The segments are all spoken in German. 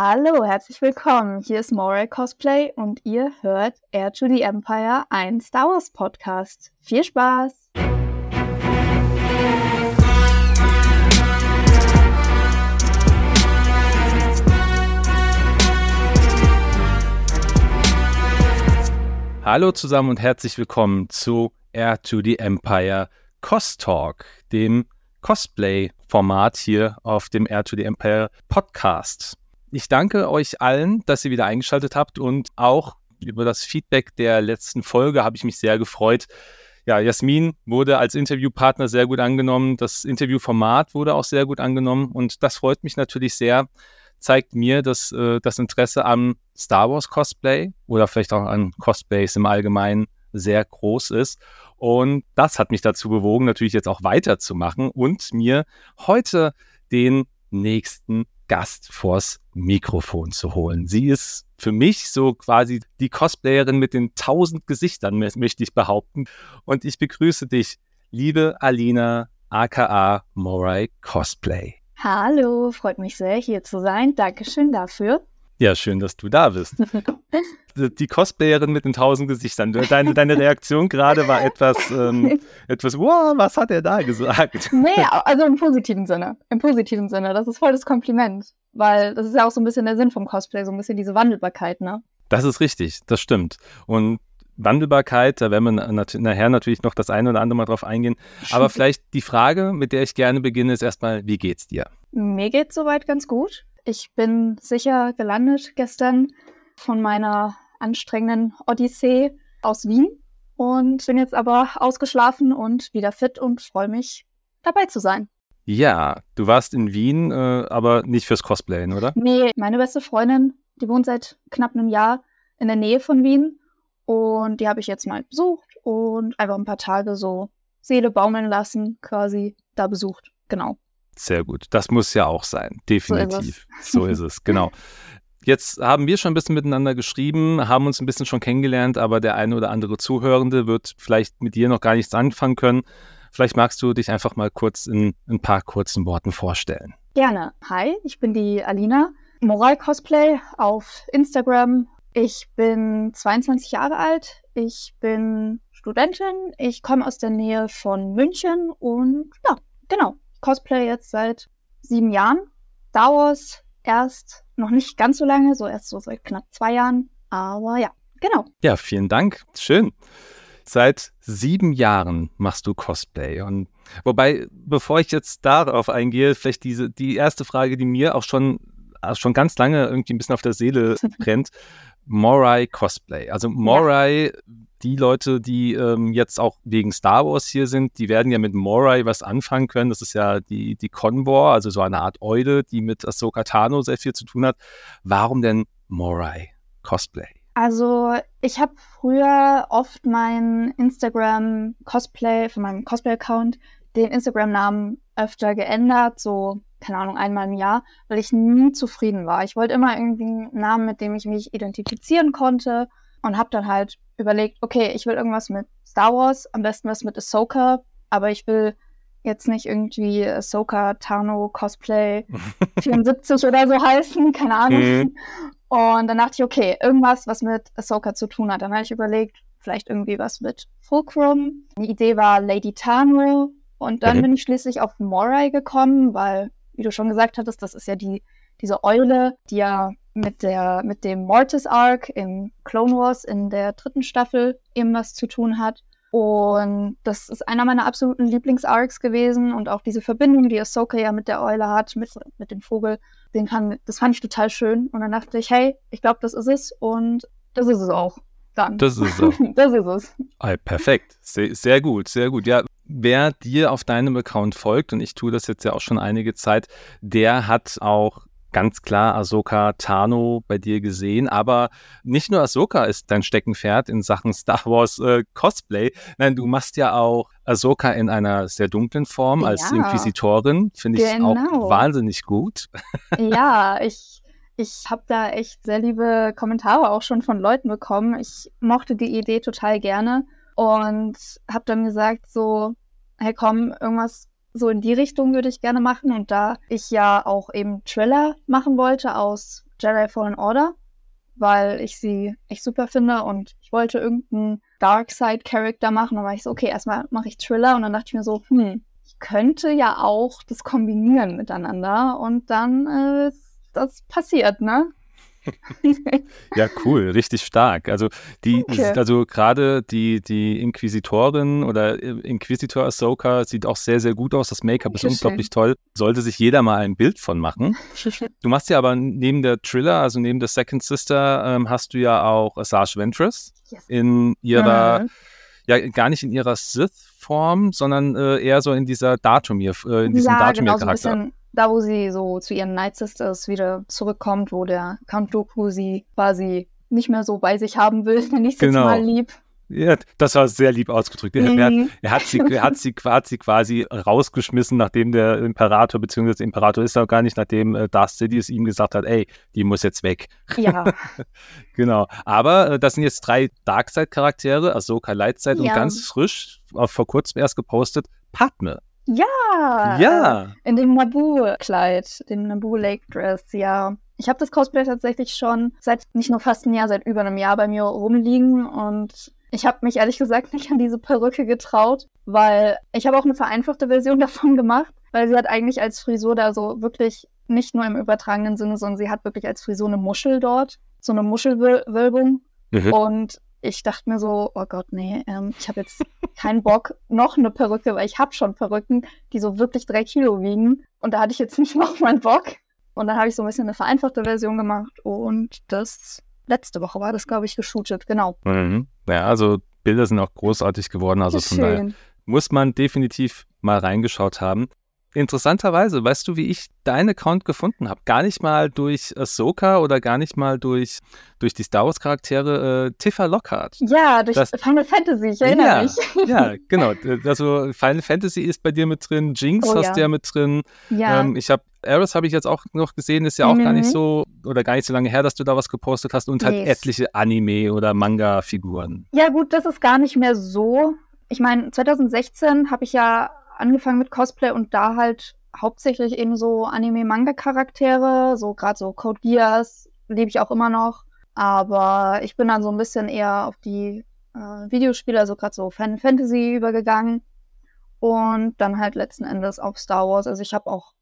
Hallo, herzlich willkommen. Hier ist Moral Cosplay und ihr hört Air to the Empire, ein Star Wars Podcast. Viel Spaß! Hallo zusammen und herzlich willkommen zu Air to the Empire Cost Talk, dem Cosplay-Format hier auf dem Air to the Empire Podcast. Ich danke euch allen, dass ihr wieder eingeschaltet habt und auch über das Feedback der letzten Folge habe ich mich sehr gefreut. Ja, Jasmin wurde als Interviewpartner sehr gut angenommen. Das Interviewformat wurde auch sehr gut angenommen und das freut mich natürlich sehr, zeigt mir, dass äh, das Interesse am Star Wars Cosplay oder vielleicht auch an Cosplays im Allgemeinen sehr groß ist. Und das hat mich dazu bewogen, natürlich jetzt auch weiterzumachen und mir heute den nächsten Gast vors Mikrofon zu holen. Sie ist für mich so quasi die Cosplayerin mit den tausend Gesichtern, möchte ich behaupten. Und ich begrüße dich, liebe Alina, aka Morai Cosplay. Hallo, freut mich sehr, hier zu sein. Dankeschön dafür. Ja, schön, dass du da bist. Die Cosplayerin mit den tausend Gesichtern. Deine, deine Reaktion gerade war etwas, ähm, etwas, wow, was hat er da gesagt? Nee, also im positiven Sinne. Im positiven Sinne. Das ist voll das Kompliment. Weil das ist ja auch so ein bisschen der Sinn vom Cosplay, so ein bisschen diese Wandelbarkeit, ne? Das ist richtig, das stimmt. Und Wandelbarkeit, da werden wir nachher natürlich noch das eine oder andere Mal drauf eingehen. Aber vielleicht die Frage, mit der ich gerne beginne, ist erstmal, wie geht's dir? Mir geht's soweit ganz gut. Ich bin sicher gelandet gestern von meiner anstrengenden Odyssee aus Wien und bin jetzt aber ausgeschlafen und wieder fit und freue mich, dabei zu sein. Ja, du warst in Wien, äh, aber nicht fürs Cosplayen, oder? Nee, meine beste Freundin, die wohnt seit knapp einem Jahr in der Nähe von Wien und die habe ich jetzt mal besucht und einfach ein paar Tage so Seele baumeln lassen, quasi da besucht. Genau. Sehr gut. Das muss ja auch sein. Definitiv. So ist es, so ist es. genau. Jetzt haben wir schon ein bisschen miteinander geschrieben, haben uns ein bisschen schon kennengelernt, aber der eine oder andere Zuhörende wird vielleicht mit dir noch gar nichts anfangen können. Vielleicht magst du dich einfach mal kurz in ein paar kurzen Worten vorstellen. Gerne. Hi, ich bin die Alina, Moral Cosplay auf Instagram ich bin 22 Jahre alt. Ich bin Studentin. Ich komme aus der Nähe von München und ja, genau. Cosplay jetzt seit sieben Jahren. Star Wars erst noch nicht ganz so lange, so erst so seit knapp zwei Jahren. Aber ja, genau. Ja, vielen Dank. Schön. Seit sieben Jahren machst du Cosplay. Und wobei, bevor ich jetzt darauf eingehe, vielleicht diese, die erste Frage, die mir auch schon, schon ganz lange irgendwie ein bisschen auf der Seele brennt. Morai Cosplay. Also Morai, ja. die Leute, die ähm, jetzt auch wegen Star Wars hier sind, die werden ja mit Morai was anfangen können. Das ist ja die, die Convor, also so eine Art Eule, die mit Ahsoka Tano sehr viel zu tun hat. Warum denn Morai Cosplay? Also ich habe früher oft mein Instagram Cosplay, von meinem Cosplay-Account, den Instagram-Namen öfter geändert, so keine Ahnung, einmal im Jahr, weil ich nie zufrieden war. Ich wollte immer irgendwie einen Namen, mit dem ich mich identifizieren konnte und habe dann halt überlegt, okay, ich will irgendwas mit Star Wars, am besten was mit Ahsoka, aber ich will jetzt nicht irgendwie Ahsoka Tano Cosplay 74 oder so heißen, keine Ahnung. Mhm. Und dann dachte ich, okay, irgendwas, was mit Ahsoka zu tun hat. Dann habe ich überlegt, vielleicht irgendwie was mit Fulcrum. Die Idee war Lady Tano. Und dann mhm. bin ich schließlich auf Morai gekommen, weil wie du schon gesagt hattest, das ist ja die, diese Eule, die ja mit der, mit dem Mortis Arc in Clone Wars in der dritten Staffel eben was zu tun hat. Und das ist einer meiner absoluten Lieblings-Arcs gewesen und auch diese Verbindung, die Ahsoka ja mit der Eule hat, mit, mit dem Vogel, den kann, das fand ich total schön. Und dann dachte ich, hey, ich glaube, das ist es und das ist es auch. Dann. Das ist es. das ist es. Ah, perfekt. Sehr, sehr gut, sehr gut. Ja, wer dir auf deinem Account folgt, und ich tue das jetzt ja auch schon einige Zeit, der hat auch ganz klar Ahsoka Tano bei dir gesehen, aber nicht nur Ahsoka ist dein Steckenpferd in Sachen Star Wars äh, Cosplay. Nein, du machst ja auch Ahsoka in einer sehr dunklen Form als ja, Inquisitorin. Finde ich genau. auch wahnsinnig gut. Ja, ich, ich habe da echt sehr liebe Kommentare auch schon von Leuten bekommen. Ich mochte die Idee total gerne und habe dann gesagt so, hey komm, irgendwas so in die Richtung würde ich gerne machen. Und da ich ja auch eben Triller machen wollte aus Jedi Fallen Order, weil ich sie echt super finde und ich wollte irgendeinen Darkseid-Charakter machen. Dann war ich so, okay, erstmal mache ich Thriller und dann dachte ich mir so, hm, ich könnte ja auch das kombinieren miteinander und dann äh, das passiert, ne? Ja, cool, richtig stark. Also die, okay. also gerade die, die Inquisitorin oder äh, Inquisitor Ahsoka sieht auch sehr, sehr gut aus. Das Make-up ist unglaublich toll. Sollte sich jeder mal ein Bild von machen. Du machst ja aber neben der Triller, also neben der Second Sister, ähm, hast du ja auch Asajj Ventress yes. in ihrer, mhm. ja, gar nicht in ihrer Sith-Form, sondern äh, eher so in dieser Datumir, äh, in diesem ja, Datumir-Charakter. Genau, so da, wo sie so zu ihren Night Sisters wieder zurückkommt, wo der Count Dooku sie quasi nicht mehr so bei sich haben will, nenne ich es genau. mal lieb. Ja, das war sehr lieb ausgedrückt. Er, mhm. er, er, hat, sie, er hat sie quasi, quasi rausgeschmissen, nachdem der Imperator, beziehungsweise der Imperator ist er gar nicht, nachdem äh, Darth Sidious ihm gesagt hat, ey, die muss jetzt weg. Ja. genau. Aber äh, das sind jetzt drei Darkseid-Charaktere, Ahsoka Lightside ja. und ganz frisch, vor kurzem erst gepostet, Padme. Ja. Ja. In dem Naboo-Kleid, dem Naboo Lake Dress, ja. Ich habe das Cosplay tatsächlich schon seit nicht nur fast ein Jahr, seit über einem Jahr bei mir rumliegen und ich habe mich ehrlich gesagt nicht an diese Perücke getraut, weil ich habe auch eine vereinfachte Version davon gemacht, weil sie hat eigentlich als Frisur da so wirklich nicht nur im übertragenen Sinne, sondern sie hat wirklich als Frisur eine Muschel dort, so eine Muschelwölbung. Mhm. Und ich dachte mir so, oh Gott, nee, ähm, ich habe jetzt keinen Bock, noch eine Perücke, weil ich habe schon Perücken, die so wirklich drei Kilo wiegen. Und da hatte ich jetzt nicht noch mal Bock. Und dann habe ich so ein bisschen eine vereinfachte Version gemacht. Und das letzte Woche war das, glaube ich, geshootet, genau. Mhm. Ja, also Bilder sind auch großartig geworden. Also von daher muss man definitiv mal reingeschaut haben. Interessanterweise, weißt du, wie ich deinen Account gefunden habe? Gar nicht mal durch Ahsoka oder gar nicht mal durch, durch die Star Wars Charaktere äh, Tifa Lockhart. Ja, durch das, Final Fantasy, ich erinnere ja, mich. Ja, genau. Also Final Fantasy ist bei dir mit drin, Jinx oh, hast du ja. mit drin. Ja. Ähm, ich habe Eris habe ich jetzt auch noch gesehen, ist ja auch mhm. gar nicht mhm. so oder gar nicht so lange her, dass du da was gepostet hast und halt etliche Anime oder Manga-Figuren. Ja, gut, das ist gar nicht mehr so. Ich meine, 2016 habe ich ja angefangen mit Cosplay und da halt hauptsächlich eben so Anime-Manga-Charaktere, so gerade so Code Geass lebe ich auch immer noch. Aber ich bin dann so ein bisschen eher auf die äh, Videospiele, also gerade so Final Fantasy übergegangen. Und dann halt letzten Endes auf Star Wars. Also ich habe auch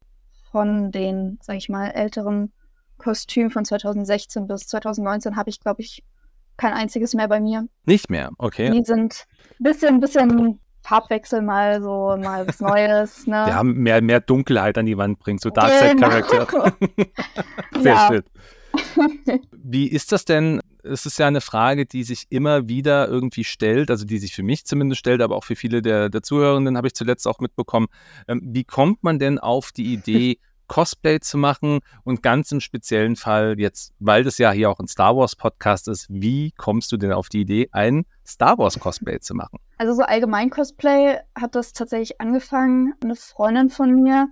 von den, sag ich mal, älteren Kostümen von 2016 bis 2019 habe ich, glaube ich, kein einziges mehr bei mir. Nicht mehr, okay. Die sind ein bisschen, bisschen Farbwechsel mal so, mal was Neues. Ne? Ja, mehr, mehr Dunkelheit an die Wand bringt, so Darkseid-Charakter. Genau. Sehr schön. Wie ist das denn? Es ist ja eine Frage, die sich immer wieder irgendwie stellt, also die sich für mich zumindest stellt, aber auch für viele der, der Zuhörenden habe ich zuletzt auch mitbekommen. Ähm, wie kommt man denn auf die Idee, Cosplay zu machen und ganz im speziellen Fall jetzt, weil das ja hier auch ein Star Wars Podcast ist, wie kommst du denn auf die Idee, ein Star Wars Cosplay zu machen? Also so allgemein Cosplay hat das tatsächlich angefangen. Eine Freundin von mir,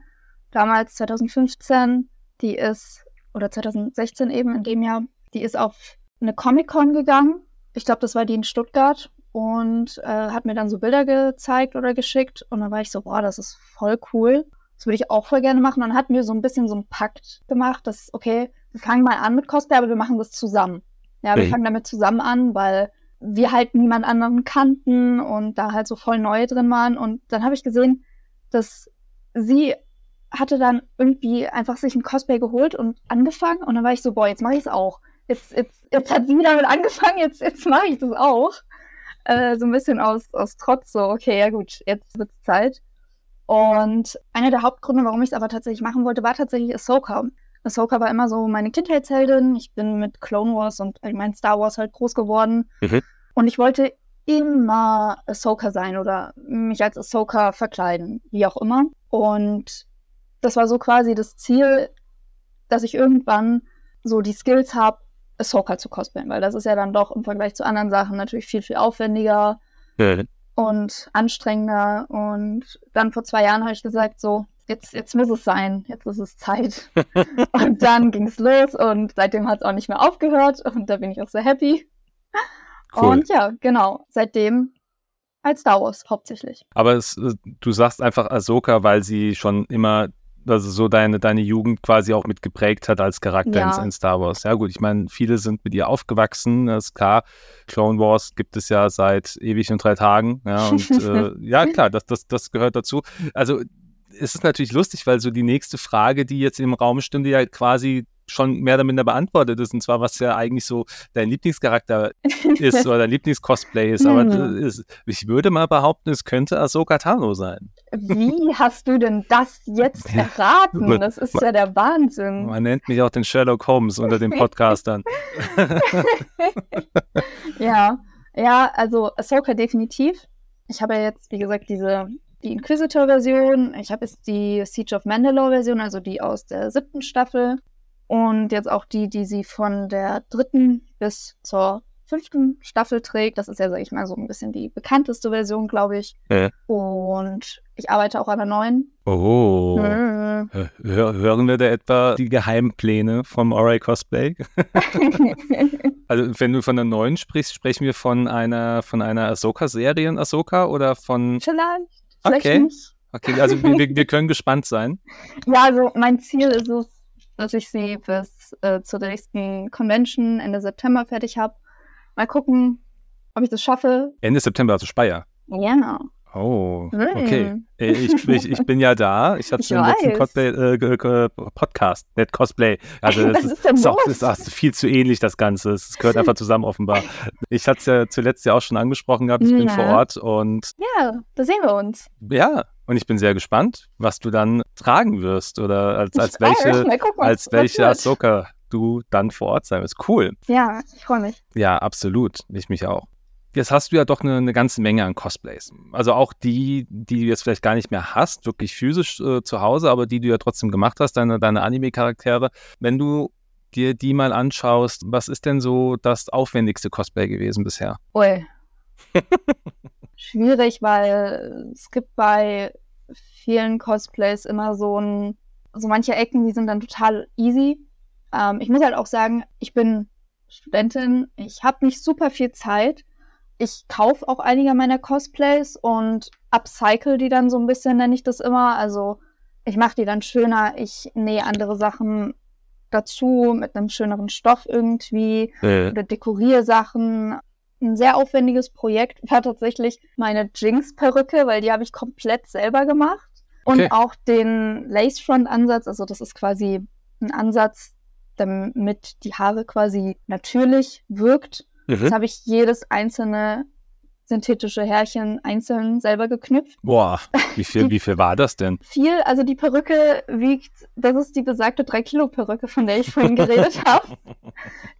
damals 2015, die ist, oder 2016 eben in dem Jahr, die ist auf eine Comic-Con gegangen. Ich glaube, das war die in Stuttgart und äh, hat mir dann so Bilder gezeigt oder geschickt und dann war ich so, boah, das ist voll cool. Das würde ich auch voll gerne machen. Und dann hatten wir so ein bisschen so einen Pakt gemacht, dass, okay, wir fangen mal an mit Cosplay, aber wir machen das zusammen. Ja, wir mhm. fangen damit zusammen an, weil wir halt niemand anderen kannten und da halt so voll neu drin waren. Und dann habe ich gesehen, dass sie hatte dann irgendwie einfach sich ein Cosplay geholt und angefangen. Und dann war ich so, boah, jetzt mache ich es auch. Jetzt, jetzt, jetzt hat sie damit angefangen, jetzt, jetzt mache ich das auch. Äh, so ein bisschen aus, aus Trotz, so, okay, ja gut, jetzt wird es Zeit. Und einer der Hauptgründe, warum ich es aber tatsächlich machen wollte, war tatsächlich Ahsoka. Ahsoka war immer so meine Kindheitsheldin. Ich bin mit Clone Wars und ich mein Star Wars halt groß geworden. Mhm. Und ich wollte immer Ahsoka sein oder mich als Ahsoka verkleiden, wie auch immer. Und das war so quasi das Ziel, dass ich irgendwann so die Skills habe, Ahsoka zu cosplayen, weil das ist ja dann doch im Vergleich zu anderen Sachen natürlich viel, viel aufwendiger. Mhm und anstrengender. Und dann vor zwei Jahren habe ich gesagt, so, jetzt, jetzt muss es sein, jetzt ist es Zeit. und dann ging es los und seitdem hat es auch nicht mehr aufgehört und da bin ich auch sehr happy. Cool. Und ja, genau, seitdem Als Star Wars hauptsächlich. Aber es, äh, du sagst einfach Ahsoka, weil sie schon immer also so deine, deine Jugend quasi auch mit geprägt hat als Charakter Ja. in, in Star Wars. Ja gut, ich meine, viele sind mit ihr aufgewachsen, das ist klar. Clone Wars gibt es ja seit ewig und drei Tagen. Ja, und äh, ja, klar, das, das, das gehört dazu. Also es ist natürlich lustig, weil so die nächste Frage, die jetzt im Raum stünde, ja quasi schon mehr oder minder beantwortet ist, und zwar, was ja eigentlich so dein Lieblingscharakter ist oder dein Lieblingscosplay ist. Aber Hm. das ist, ich würde mal behaupten, es könnte Ahsoka Tano sein. Wie hast du denn das jetzt erraten? Das ist ja der Wahnsinn. Man nennt mich auch den Sherlock Holmes unter den Podcastern. Ja, ja, also Ahsoka definitiv. Ich habe ja jetzt, wie gesagt, diese die Inquisitor-Version. Ich habe jetzt die Siege of Mandalore-Version, also die aus der siebten Staffel. Und jetzt auch die, die sie von der dritten bis zur fünften Staffel trägt. Das ist ja, sag ich mal, so ein bisschen die bekannteste Version, glaube ich. Ja. Und ich arbeite auch an der neuen. Oh. Hör, hören wir da etwa die Geheimpläne vom Ori Cosplay? Also, wenn du von der neuen sprichst, sprechen wir von einer, von einer Ahsoka-Serie in Ahsoka oder von. Vielleicht. Vielleicht Okay. nicht. Okay, also wir, wir können gespannt sein. Ja, also mein Ziel ist es, dass ich sie bis äh, zur nächsten Convention Ende September fertig habe. Mal gucken, ob ich das schaffe. Ende September, also Speyer. Ja. Oh, okay. Äh, Ich, ich, ich bin ja da. Ich hatte es im letzten. Cosplay, äh, Podcast, nicht Cosplay. Also das ist, ist auch, ist auch viel zu ähnlich, das Ganze. Es gehört einfach zusammen offenbar. Ich hatte es ja zuletzt ja auch schon angesprochen gehabt. Ich bin Ja. vor Ort und Ja, da sehen wir uns. ja, und ich bin sehr gespannt, was du dann tragen wirst oder als, als welche, mal als welche. Ahsoka du dann vor Ort sein wirst. Cool. Ja, ich freue mich. Ja, absolut. Ich mich auch. Jetzt hast du ja doch eine, eine ganze Menge an Cosplays. Also auch die, die du jetzt vielleicht gar nicht mehr hast, wirklich physisch äh, zu Hause, aber die du ja trotzdem gemacht hast, deine, deine Anime-Charaktere. Wenn du dir die mal anschaust, was ist denn so das aufwendigste Cosplay gewesen bisher? Ui. Schwierig, weil es gibt bei vielen Cosplays immer so ein, so manche Ecken, die sind dann total easy. Ähm, ich muss halt auch sagen, ich bin Studentin, ich habe nicht super viel Zeit. Ich kaufe auch einige meiner Cosplays und upcycle die dann so ein bisschen, nenne ich das immer. Also ich mache die dann schöner, ich nähe andere Sachen dazu mit einem schöneren Stoff irgendwie oder dekoriere Sachen. Ein sehr aufwendiges Projekt war tatsächlich meine Jinx-Perücke, weil die habe ich komplett selber gemacht. Und Okay. auch den Lace-Front-Ansatz, also das ist quasi ein Ansatz, damit die Haare quasi natürlich wirkt. Das Mhm. habe ich jedes einzelne synthetische Härchen einzeln selber geknüpft. Boah, wie viel, wie viel war das denn? Viel, also die Perücke wiegt, das ist die besagte 3-Kilo-Perücke, von der ich vorhin geredet habe.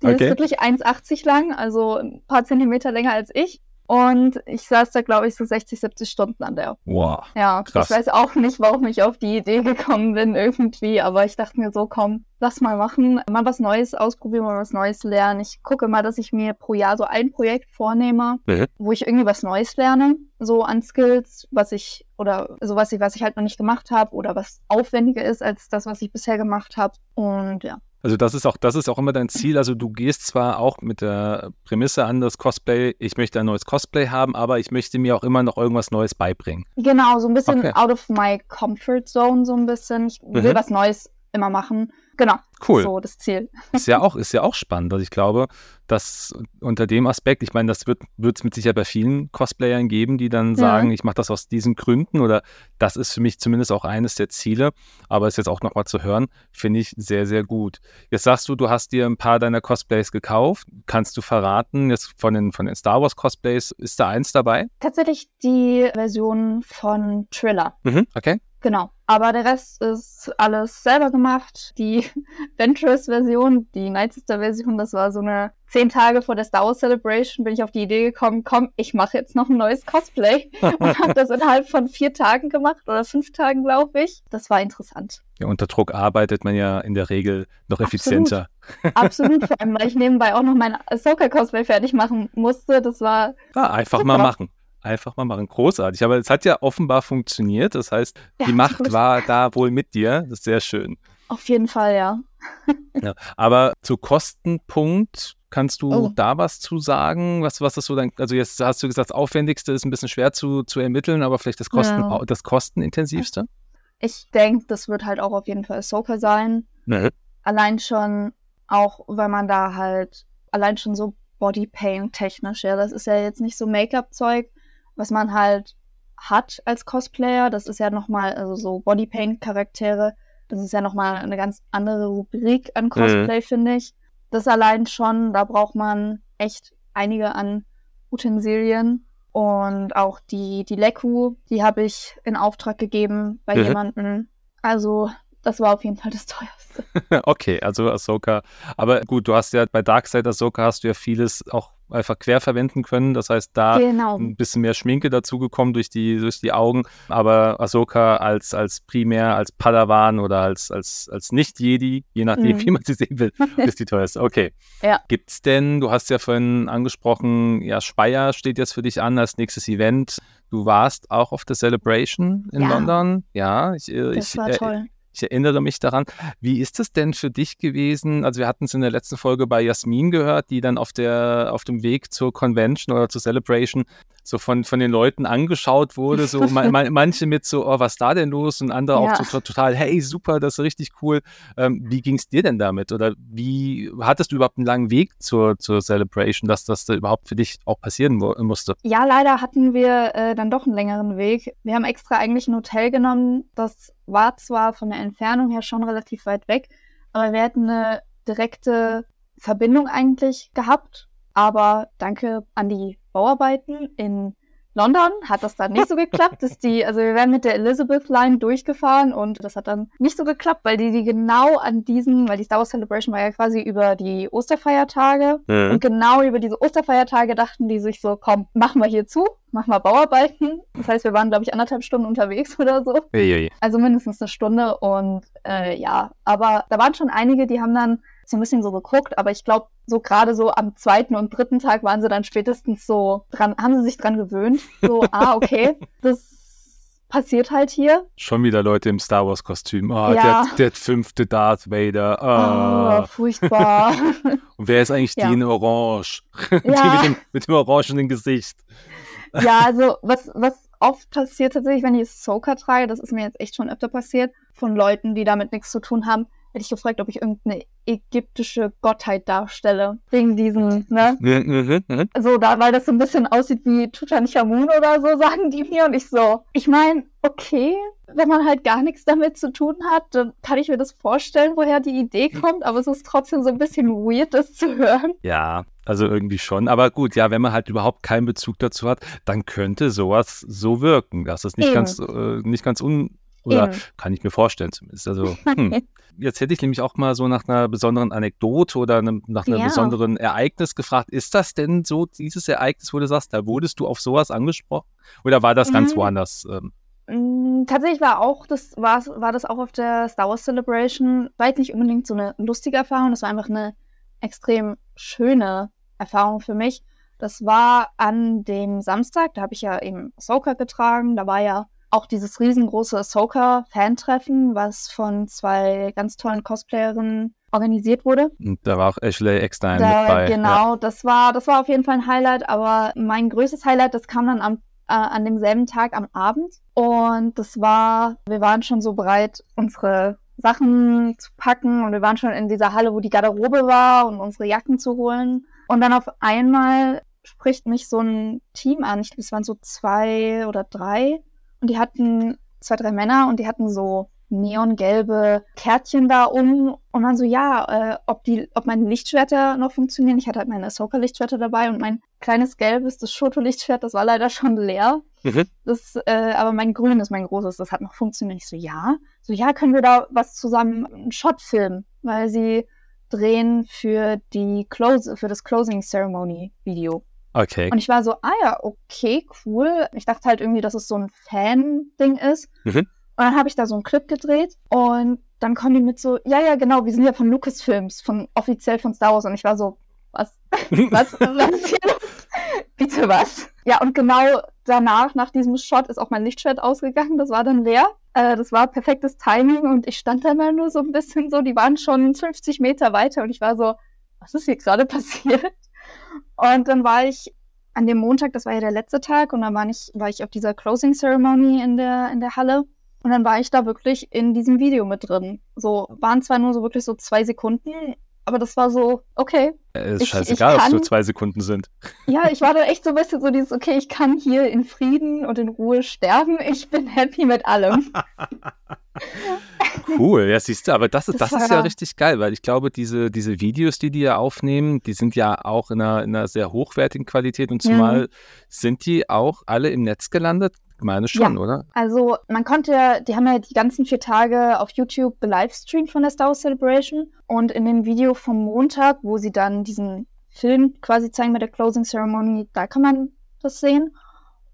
Die Okay. ist wirklich 1,80 lang, also ein paar Zentimeter länger als ich. Und ich saß da, glaube ich, so 60, 70 Stunden an der. Boah. Ja, Krass. ich weiß auch nicht, warum ich auf die Idee gekommen bin irgendwie, aber ich dachte mir so, komm, lass mal machen, mal was Neues ausprobieren, mal was Neues lernen. Ich gucke mal, dass ich mir pro Jahr so ein Projekt vornehme, Mhm. wo ich irgendwie was Neues lerne, so an Skills, was ich oder so was ich, was ich halt noch nicht gemacht habe oder was aufwendiger ist als das, was ich bisher gemacht habe. Und ja. Also das ist auch, das ist auch immer dein Ziel. Also du gehst zwar auch mit der Prämisse an das Cosplay, ich möchte ein neues Cosplay haben, aber ich möchte mir auch immer noch irgendwas Neues beibringen. Genau, so ein bisschen Okay. out of my comfort zone, so ein bisschen. Ich will Mhm. was Neues immer machen. Genau. Cool. So das Ziel. Ist ja auch, ist ja auch spannend. Also ich glaube, dass unter dem Aspekt, ich meine, das wird es mit Sicherheit bei vielen Cosplayern geben, die dann Ja. sagen, ich mache das aus diesen Gründen oder das ist für mich zumindest auch eines der Ziele. Aber es jetzt auch nochmal zu hören, finde ich sehr, sehr gut. Jetzt sagst du, du hast dir ein paar deiner Cosplays gekauft. Kannst du verraten, jetzt von den, von den Star Wars Cosplays, ist da eins dabei? Tatsächlich die Version von Triller. Mhm, okay. Genau. Aber der Rest ist alles selber gemacht. Die Ventress-Version, die Night Sister-Version, das war so eine zehn Tage vor der Star Wars Celebration, bin ich auf die Idee gekommen, komm, ich mache jetzt noch ein neues Cosplay und habe das innerhalb von vier Tagen gemacht oder fünf Tagen, glaube ich. Das war interessant. Ja, unter Druck arbeitet man ja in der Regel noch Absolut. effizienter. Absolut, vor allem, weil ich nebenbei auch noch mein Ahsoka-Cosplay fertig machen musste. Das war, Ja, einfach Super. mal machen. Einfach mal machen. Großartig. Aber es hat ja offenbar funktioniert. Das heißt, Ja, die Macht gut. war da wohl mit dir. Das ist sehr schön. auf jeden Fall, ja. ja, aber zu Kostenpunkt Kannst du Oh. da was zu sagen? Was, was ist so dein, also jetzt hast du gesagt, das Aufwendigste ist ein bisschen schwer zu, zu ermitteln, aber vielleicht das, Kosten, Ja. das kostenintensivste? Ich denke, das wird halt auch auf jeden Fall Ahsoka sein. Allein schon, auch wenn man da halt, allein schon so Bodypaint technisch, ja, das ist ja jetzt nicht so Make-up-Zeug, was man halt hat als Cosplayer. Das ist ja nochmal, also so Bodypaint-Charaktere, das ist ja nochmal eine ganz andere Rubrik an Cosplay, finde ich. Das allein schon, da braucht man echt einige an Utensilien. Und auch die, die Leku, die habe ich in Auftrag gegeben bei Mhm. jemandem. Also, das war auf jeden Fall das teuerste. Okay, also Ahsoka. Aber gut, du hast ja bei Darkseid Ahsoka hast du ja vieles auch einfach quer verwenden können. Das heißt, da Genau. ein bisschen mehr Schminke dazugekommen durch die, durch die Augen. Aber Ahsoka als, als primär, als Padawan oder als, als, als Nicht-Jedi, je nachdem, Mhm. wie man sie sehen will, ist die teuerste. Okay. Ja. Gibt's denn, du hast ja vorhin angesprochen, ja, Speyer steht jetzt für dich an als nächstes Event. Du warst auch auf der Celebration in Ja. London. Ja, ich, äh, Das ich, war äh, toll. Ich erinnere mich daran. Wie ist es denn für dich gewesen? Also wir hatten es in der letzten Folge bei Jasmin gehört, die dann auf der auf dem Weg zur Convention oder zur Celebration so von, von den Leuten angeschaut wurde, so ma, ma, manche mit so, oh, was ist da denn los? Und andere auch Ja. so to- total, hey, super, das ist richtig cool. Ähm, wie ging es dir denn damit? Oder wie hattest du überhaupt einen langen Weg zur, zur Celebration, dass das da überhaupt für dich auch passieren musste? Ja, leider hatten wir äh, dann doch einen längeren Weg. Wir haben extra eigentlich ein Hotel genommen. Das war zwar von der Entfernung her schon relativ weit weg, aber wir hätten eine direkte Verbindung eigentlich gehabt. Aber danke an die Bauarbeiten in London hat das dann nicht so geklappt. Dass die, also wir wären mit der Elizabeth Line durchgefahren und das hat dann nicht so geklappt, weil die, die genau an diesen, weil die Star Wars Celebration war ja quasi über die Osterfeiertage und genau über diese Osterfeiertage dachten die sich so, komm, machen wir hier zu, machen wir Bauarbeiten. Das heißt, wir waren, glaube ich, anderthalb Stunden unterwegs oder so. Uiui. Also mindestens eine Stunde und äh, ja, aber da waren schon einige, die haben dann so ein bisschen so geguckt, aber ich glaube, so gerade so am zweiten und dritten Tag waren sie dann spätestens so dran, haben sie sich dran gewöhnt. So, ah, okay, das passiert halt hier. Schon wieder Leute im Star Wars Kostüm. Oh, Ja. der, der fünfte Darth Vader. Oh, Ah. furchtbar. Und wer ist eigentlich Ja. die in Orange? Die Ja. mit dem, mit dem orangenen Gesicht. Ja, also was, was oft passiert tatsächlich, wenn ich Soka trage, das ist mir jetzt echt schon öfter passiert, von Leuten, die damit nichts zu tun haben, hätte ich gefragt, ob ich irgendeine ägyptische Gottheit darstelle. Wegen diesen, ne? So, da, weil das so ein bisschen aussieht wie Tutanchamun oder so, sagen die mir. Und ich so, ich meine, okay, wenn man halt gar nichts damit zu tun hat, dann kann ich mir das vorstellen, woher die Idee kommt, aber es ist trotzdem so ein bisschen weird, das zu hören. Ja, also irgendwie schon. Aber gut, ja, wenn man halt überhaupt keinen Bezug dazu hat, dann könnte sowas so wirken. Das ist nicht Eben. ganz, äh, nicht ganz un. Oder Eben. kann ich mir vorstellen zumindest. Also, hm. Jetzt hätte ich nämlich auch mal so nach einer besonderen Anekdote oder einem, nach einem Ja. besonderen Ereignis gefragt. Ist das denn so dieses Ereignis, wo du sagst, da wurdest du auf sowas angesprochen? Oder war das ganz Mhm. woanders? Ähm, Mm, Tatsächlich war auch das, war, war das auch auf der Star Wars Celebration. War jetzt nicht unbedingt so eine lustige Erfahrung, das war einfach eine extrem schöne Erfahrung für mich. Das war an dem Samstag, da habe ich ja eben Ahsoka getragen. Da war ja auch dieses riesengroße Ahsoka-Fan-Treffen, was von zwei ganz tollen Cosplayerinnen organisiert wurde. und da war auch Ashley Eckstein Da, mit bei. Ja. genau, das war, das war auf jeden Fall ein Highlight, aber mein größtes Highlight, das kam dann am, äh, an demselben Tag am Abend. Und das war, wir waren schon so bereit, unsere Sachen zu packen und wir waren schon in dieser Halle, wo die Garderobe war und unsere Jacken zu holen. Und dann auf einmal spricht mich so ein Team an. Ich glaube, es waren so zwei oder drei. Und die hatten zwei, drei Männer und die hatten so neongelbe Kärtchen da um und waren so, ja, äh, ob die, ob meine Lichtschwerter noch funktionieren. Ich hatte halt meine Ahsoka-Lichtschwerter dabei und mein kleines gelbes, das Shoto-Lichtschwert, das war leider schon leer. Mhm. Das, äh, aber mein grünes, mein großes, das hat noch funktioniert. Ich so, ja. So, ja, können wir da was zusammen, einen Shot filmen, weil sie drehen für die Close, für das Closing Ceremony Video. Okay. Und ich war so, ah ja, okay, cool. Ich dachte halt irgendwie, dass es so ein Fan-Ding ist. Mhm. Und dann habe ich da so einen Clip gedreht und dann kommen die mit so, ja, ja, genau, wir sind ja von Lucasfilms, von offiziell von Star Wars. Und ich war so, was? Was? was? Bitte was? Ja, und genau danach, nach diesem Shot, ist auch mein Lichtschwert ausgegangen. Das war dann leer. Äh, das war perfektes Timing und ich stand da mal nur so ein bisschen so, die waren schon 50 Meter weiter und ich war so, was ist hier gerade passiert? Und dann war ich an dem Montag, das war ja der letzte Tag, und dann war ich, war ich auf dieser Closing Ceremony in der, in der Halle. Und dann war ich da wirklich in diesem Video mit drin. So, waren zwar nur so wirklich so zwei Sekunden, aber das war so, okay. Es ist ich, scheißegal, ob es nur zwei Sekunden sind. Ja, ich war da echt so ein bisschen so dieses, okay, ich kann hier in Frieden und in Ruhe sterben. Ich bin happy mit allem. cool, ja, siehst du, aber das, das, das ist ja richtig geil, weil ich glaube, diese, diese Videos, die die ja aufnehmen, die sind ja auch in einer, in einer sehr hochwertigen Qualität und zumal ja. sind die auch alle im Netz gelandet. Ich meine schon, ja. oder? Also man konnte ja, die haben ja die ganzen vier Tage auf YouTube gelivestreamt von der Star Wars Celebration und in dem Video vom Montag, wo sie dann diesen Film quasi zeigen mit der Closing Ceremony, da kann man das sehen.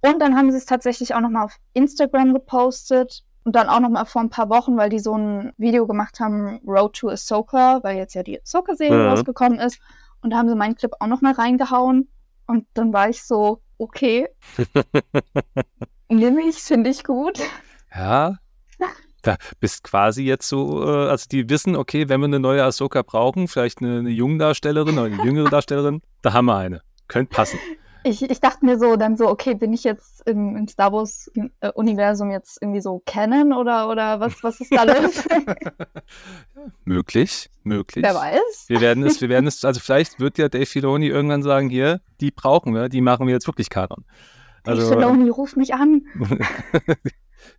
Und dann haben sie es tatsächlich auch nochmal auf Instagram gepostet und dann auch nochmal vor ein paar Wochen, weil die so ein Video gemacht haben, Road to Ahsoka, weil jetzt ja die Ahsoka-Serie mhm. rausgekommen ist. Und da haben sie meinen Clip auch nochmal reingehauen. Und dann war ich so, okay. Nimm ich, finde ich gut. Ja. Da bist quasi jetzt so, äh, also die wissen, okay, wenn wir eine neue Ahsoka brauchen, vielleicht eine, eine junge Darstellerin oder eine jüngere Darstellerin, da haben wir eine. Könnte passen. Ich, ich dachte mir so dann so, okay, bin ich jetzt im, im Star Wars-Universum jetzt irgendwie so kennen oder, oder was, was ist da los? möglich, möglich. Wer weiß. Wir werden es, wir werden es, also vielleicht wird ja Dave Filoni irgendwann sagen, hier, die brauchen wir, die machen wir jetzt wirklich Kanon. Also, Dave Filoni, ruf mich an.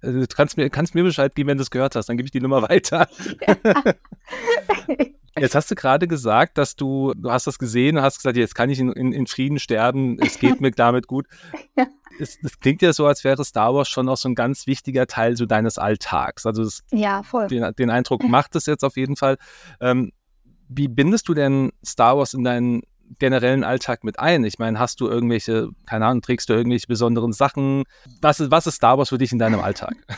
Also, du kannst mir, kannst mir Bescheid geben, wenn du es gehört hast, dann gebe ich die Nummer weiter. Jetzt hast du gerade gesagt, dass du, du hast das gesehen und hast gesagt, jetzt kann ich in, in, in Frieden sterben, es geht mir damit gut. Ja. Es, das klingt ja so, als wäre Star Wars schon auch so ein ganz wichtiger Teil so deines Alltags. Also das, ja, voll. Den, den Eindruck macht es jetzt auf jeden Fall. Ähm, wie bindest du denn Star Wars in deinen generellen Alltag mit ein? Ich meine, hast du irgendwelche, keine Ahnung, trägst du irgendwelche besonderen Sachen? Was ist, was ist Star Wars für dich in deinem Alltag?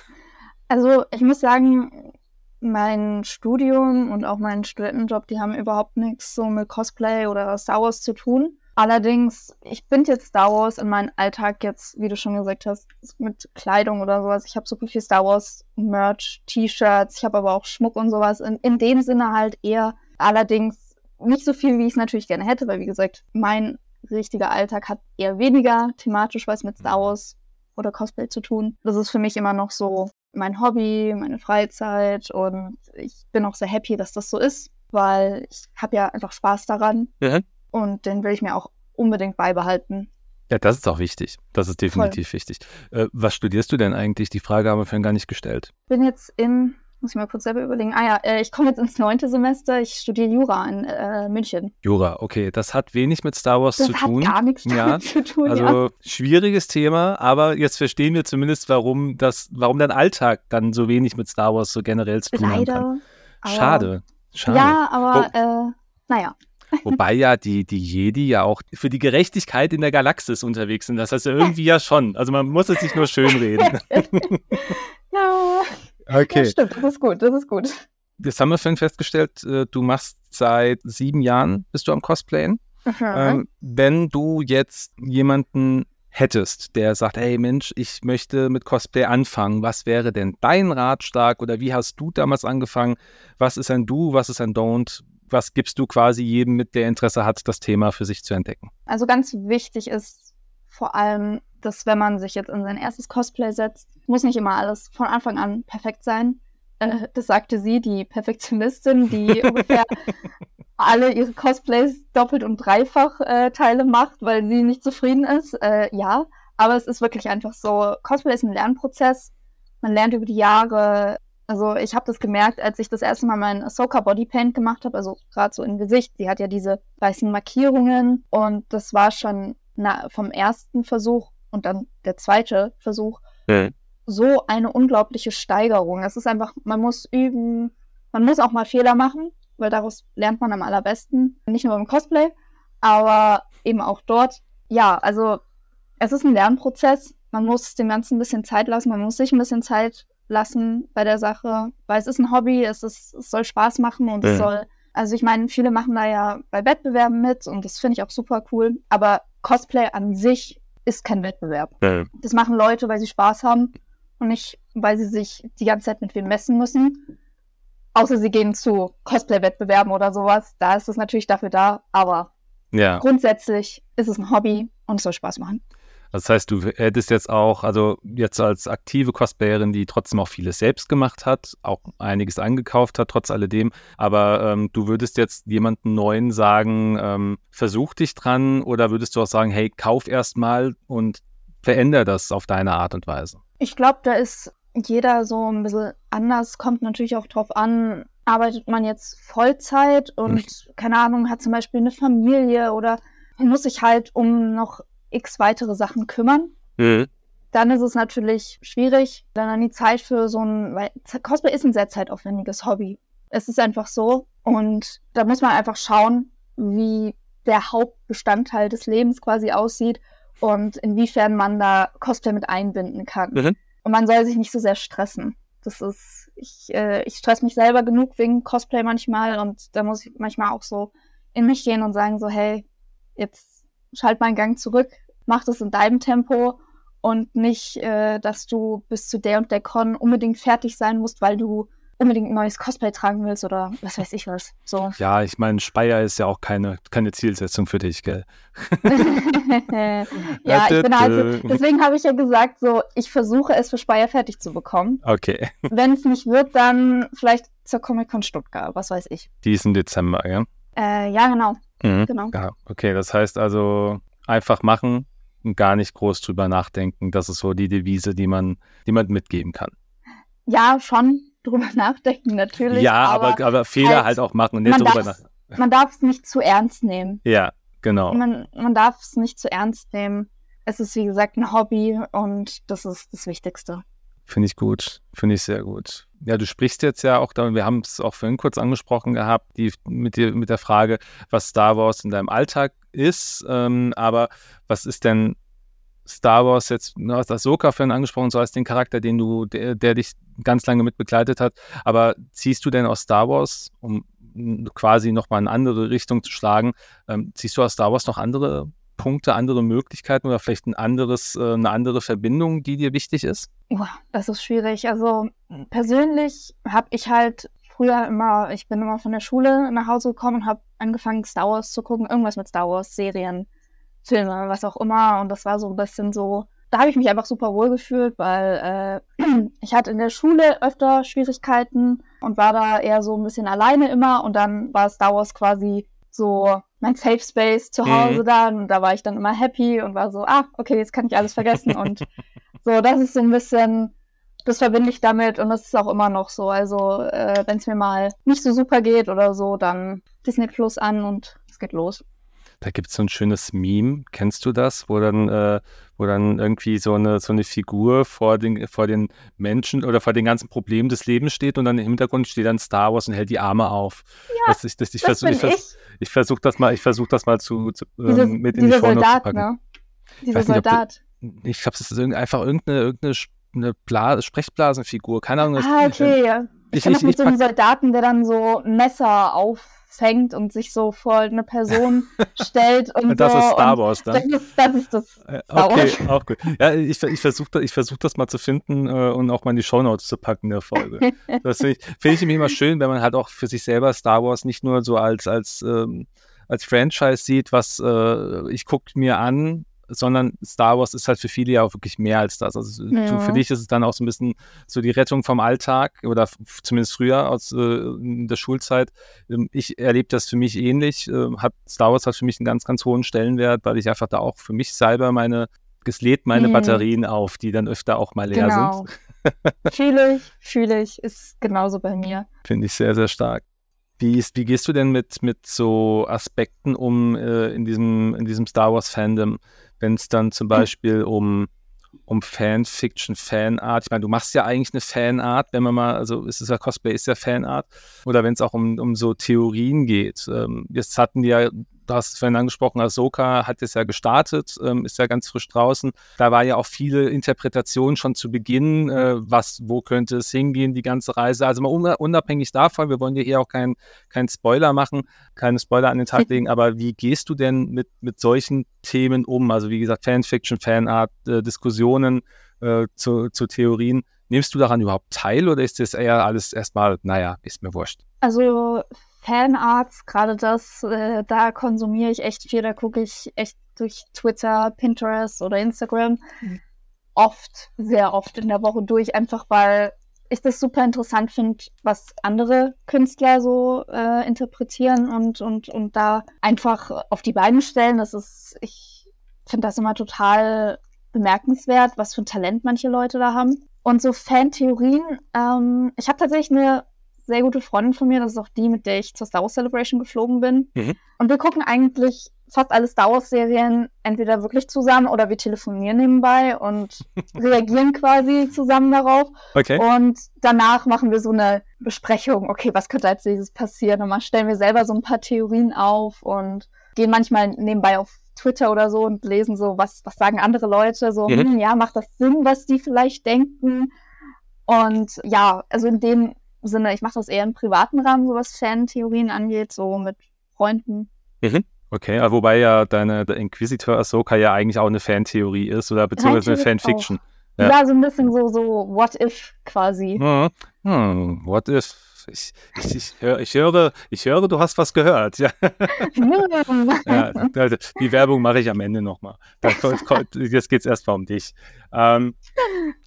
Also ich muss sagen, mein Studium und auch mein Studentenjob, die haben überhaupt nichts so mit Cosplay oder Star Wars zu tun. Allerdings, ich bin jetzt Star Wars in meinem Alltag jetzt, wie du schon gesagt hast, mit Kleidung oder sowas. Ich habe super viel Star Wars Merch, T-Shirts, ich habe aber auch Schmuck und sowas. In, in dem Sinne halt eher. Allerdings nicht so viel, wie ich es natürlich gerne hätte, weil wie gesagt, mein richtiger Alltag hat eher weniger thematisch was mit Star Wars oder Cosplay zu tun. Das ist für mich immer noch so mein Hobby, meine Freizeit und ich bin auch sehr happy, dass das so ist, weil ich habe ja einfach Spaß daran ja. und den will ich mir auch unbedingt beibehalten. Ja, das ist auch wichtig. Das ist definitiv Voll. wichtig. Äh, was studierst du denn eigentlich? Die Frage haben wir vorhin gar nicht gestellt. Ich bin jetzt in muss ich mal kurz selber überlegen. Ah ja, äh, ich komme jetzt ins neunte Semester. Ich studiere Jura in äh, München. Jura, okay. Das hat wenig mit Star Wars das zu tun. Das hat gar nichts ja. damit zu tun. Also ja. schwieriges Thema, aber jetzt verstehen wir zumindest, warum das, warum dein Alltag dann so wenig mit Star Wars so generell zu tun Leider, haben kann. Schade. Schade. Ja, aber oh. äh, naja. Wobei ja die, die Jedi ja auch für die Gerechtigkeit in der Galaxis unterwegs sind. Das heißt ja irgendwie ja schon. Also man muss es sich nur schön reden. ja. Okay. Ja, stimmt, das ist gut, das ist gut. Jetzt haben wir vorhin festgestellt, äh, du machst seit sieben Jahren, bist du am Cosplayen. Ähm, wenn du jetzt jemanden hättest, der sagt, hey Mensch, ich möchte mit Cosplay anfangen, was wäre denn dein Ratschlag oder wie hast du damals angefangen? Was ist ein Do, was ist ein Don't? Was gibst du quasi jedem mit, der Interesse hat, das Thema für sich zu entdecken? Also ganz wichtig ist vor allem dass wenn man sich jetzt in sein erstes Cosplay setzt, muss nicht immer alles von Anfang an perfekt sein. Äh, das sagte sie, die Perfektionistin, die ungefähr alle ihre Cosplays doppelt und dreifach äh, Teile macht, weil sie nicht zufrieden ist. Äh, ja, aber es ist wirklich einfach so, Cosplay ist ein Lernprozess. Man lernt über die Jahre. Also ich habe das gemerkt, als ich das erste Mal mein Ahsoka Bodypaint gemacht habe, also gerade so im Gesicht. Sie hat ja diese weißen Markierungen und das war schon na, vom ersten Versuch und dann der zweite Versuch mhm. so eine unglaubliche Steigerung. Es ist einfach, man muss üben, man muss auch mal Fehler machen, weil daraus lernt man am allerbesten. Nicht nur im Cosplay, aber eben auch dort. Ja, also es ist ein Lernprozess. Man muss dem Ganzen ein bisschen Zeit lassen, man muss sich ein bisschen Zeit lassen bei der Sache, weil es ist ein Hobby, es, ist, es soll Spaß machen und mhm. es soll Also ich meine, viele machen da ja bei Wettbewerben mit und das finde ich auch super cool. Aber Cosplay an sich ist kein Wettbewerb. Ja. Das machen Leute, weil sie Spaß haben und nicht, weil sie sich die ganze Zeit mit wem messen müssen. Außer sie gehen zu Cosplay-Wettbewerben oder sowas. Da ist es natürlich dafür da. Aber ja. grundsätzlich ist es ein Hobby und es soll Spaß machen. Das heißt, du hättest jetzt auch, also jetzt als aktive Cosplayerin, die trotzdem auch vieles selbst gemacht hat, auch einiges angekauft hat, trotz alledem, aber ähm, du würdest jetzt jemanden neuen sagen, ähm, versuch dich dran oder würdest du auch sagen, hey, kauf erst mal und veränder das auf deine Art und Weise? Ich glaube, da ist jeder so ein bisschen anders, kommt natürlich auch drauf an, arbeitet man jetzt Vollzeit und Mhm. keine Ahnung, hat zum Beispiel eine Familie oder muss sich halt um noch x weitere Sachen kümmern. Dann ist es natürlich schwierig, dann an die Zeit für so ein, weil Cosplay ist ein sehr zeitaufwendiges Hobby. Es ist einfach so und da muss man einfach schauen, wie der Hauptbestandteil des Lebens quasi aussieht und inwiefern man da Cosplay mit einbinden kann. Mhm. Und man soll sich nicht so sehr stressen. Das ist, ich, äh, ich stress mich selber genug wegen Cosplay manchmal und da muss ich manchmal auch so in mich gehen und sagen so, hey, jetzt schalt mal einen Gang zurück, mach das in deinem Tempo und nicht, äh, dass du bis zu der und der Con unbedingt fertig sein musst, weil du unbedingt ein neues Cosplay tragen willst oder was weiß ich was. So. Ja, ich meine, Speyer ist ja auch keine, keine Zielsetzung für dich, gell? ja, ich bin halt so, deswegen habe ich ja gesagt, so, ich versuche es für Speyer fertig zu bekommen. Okay, Wenn es nicht wird, dann vielleicht zur Comic-Con Stuttgart, was weiß ich. diesen Dezember, ja? Äh, ja, genau, Mhm. genau. Ja, okay, das heißt also einfach machen und gar nicht groß drüber nachdenken. Das ist so die Devise, die man, die man mitgeben kann. Ja, schon drüber nachdenken, natürlich. ja, aber, aber, Fehler halt, halt, auch machen und nicht man drüber darf's- nach. man darf es nicht zu ernst nehmen. Ja, genau. Man, man darf es nicht zu ernst nehmen. Es ist, wie gesagt, ein Hobby und das ist das Wichtigste. Finde ich gut. Finde ich sehr gut. Ja, du sprichst jetzt ja auch wir haben es auch vorhin kurz angesprochen gehabt, die, mit, dir, mit der Frage, was Star Wars in deinem Alltag ist. Ähm, aber was ist denn Star Wars jetzt, du hast Ahsoka vorhin angesprochen, so als den Charakter, den du, der, der dich ganz lange mit begleitet hat. Aber ziehst du denn aus Star Wars, um quasi nochmal in eine andere Richtung zu schlagen, ähm, ziehst du aus Star Wars noch andere Punkte, andere Möglichkeiten oder vielleicht ein anderes, äh, eine andere Verbindung, die dir wichtig ist? Das ist schwierig. Also persönlich habe ich halt früher immer, ich bin immer von der Schule nach Hause gekommen und habe angefangen, Star Wars zu gucken. Irgendwas mit Star Wars, Serien, Filme, was auch immer. Und das war so ein bisschen so, da habe ich mich einfach super wohl gefühlt, weil äh, ich hatte in der Schule öfter Schwierigkeiten und war da eher so ein bisschen alleine immer. Und dann war Star Wars quasi so mein Safe Space zu Mhm. Hause da. Und da war ich dann immer happy und war so, ah, okay, jetzt kann ich alles vergessen. und so, das ist so ein bisschen, das verbinde ich damit und das ist auch immer noch so. Also, äh, wenn es mir mal nicht so super geht oder so, dann Disney Plus an und es geht los. Da gibt es so ein schönes Meme, kennst du das, wo dann, äh, wo dann irgendwie so eine, so eine Figur vor den, vor den Menschen oder vor den ganzen Problemen des Lebens steht und dann im Hintergrund steht dann Star Wars und hält die Arme auf. Ja, das, ich, das, ich Das versuche bin ich, vers ich. ich versuch das mal, ich versuche das mal zu, zu Diese, ähm, mit in die dieser Shownotes zu Soldat, packen. ne? Dieser nicht, du- Soldat. Ich glaube, es ist einfach irgendeine, irgendeine eine Bla Sprechblasenfigur, keine Ahnung. das- Ah, okay. Ich, Ich- kenne das ich- mit ich so einem Soldaten, der dann so ein Messer auffängt und sich so vor eine Person stellt und Das so. ist Star und Wars dann. Das ist das. Ist das. Äh, Star Okay, Wars. auch gut. Ja, ich, ich versuche das, ich versuch das mal zu finden äh, und auch mal in die Shownotes zu packen der Folge. Das finde ich, find ich nämlich immer schön, wenn man halt auch für sich selber Star Wars nicht nur so als, als, ähm, als Franchise sieht, was äh, ich gucke mir an, sondern Star Wars ist halt für viele ja auch wirklich mehr als das. Also Ja. für dich ist es dann auch so ein bisschen so die Rettung vom Alltag oder zumindest früher aus äh, in der Schulzeit. Ähm, Ich erlebe das für mich ähnlich. Ähm, Hat Star Wars hat für mich einen ganz, ganz hohen Stellenwert, weil ich einfach da auch für mich selber meine es lädt meine Mhm. Batterien auf, die dann öfter auch mal leer Genau. sind. Fühle ich, fühle ich. Ist genauso bei mir. Finde ich sehr, sehr stark. Wie, ist, wie gehst du denn mit, mit so Aspekten um äh, in, diesem, in diesem Star Wars-Fandom, wenn es dann zum Beispiel um, um Fanfiction, Fanart, ich meine, du machst ja eigentlich eine Fanart, wenn man mal, also ist es ja Cosplay, ist ja Fanart, oder wenn es auch um, um so Theorien geht. Ähm, jetzt hatten die ja du hast es vorhin angesprochen, Ahsoka hat es ja gestartet, ähm, ist ja ganz frisch draußen. Da war ja auch viele Interpretationen schon zu Beginn, äh, was, wo könnte es hingehen, die ganze Reise. Also mal unabhängig davon, wir wollen dir hier auch keinen kein Spoiler machen, keine Spoiler an den Tag legen, aber wie gehst du denn mit, mit solchen Themen um? Also wie gesagt, Fanfiction, Fanart, äh, Diskussionen äh, zu, zu Theorien. Nimmst du daran überhaupt teil oder ist das eher alles erstmal, naja, ist mir wurscht? Also Fanarts, gerade das, äh, da konsumiere ich echt viel, da gucke ich echt durch Twitter, Pinterest oder Instagram mhm. oft, sehr oft in der Woche durch, einfach weil ich das super interessant finde, was andere Künstler so äh, interpretieren und, und, und da einfach auf die Beine stellen. Das ist, ich finde das immer total bemerkenswert, was für ein Talent manche Leute da haben. Und so Fantheorien, ähm, ich habe tatsächlich eine sehr gute Freundin von mir, das ist auch die, mit der ich zur Star Wars Celebration geflogen bin. Mhm. Und wir gucken eigentlich fast alle Star Wars Serien entweder wirklich zusammen oder wir telefonieren nebenbei und reagieren quasi zusammen darauf. Okay. Und danach machen wir so eine Besprechung, okay, was könnte als nächstes passieren? Und mal stellen wir selber so ein paar Theorien auf und gehen manchmal nebenbei auf Twitter oder so und lesen so, was, was sagen andere Leute, so, mhm. hm, ja, macht das Sinn, was die vielleicht denken? Und ja, also in dem Sinne, ich mache das eher im privaten Rahmen, so was Fan-Theorien angeht, so mit Freunden. Mhm. Okay, wobei ja deine der Inquisitor Ahsoka ja eigentlich auch eine Fantheorie ist oder beziehungsweise eine Fanfiction. Ja. ja. so ein bisschen so, so What If quasi. Hm, hm, what If. Ich, ich, ich, hör, ich, höre, ich höre, du hast was gehört. Ja. ja also die Werbung mache ich am Ende nochmal. Jetzt geht es erstmal um dich. Ähm,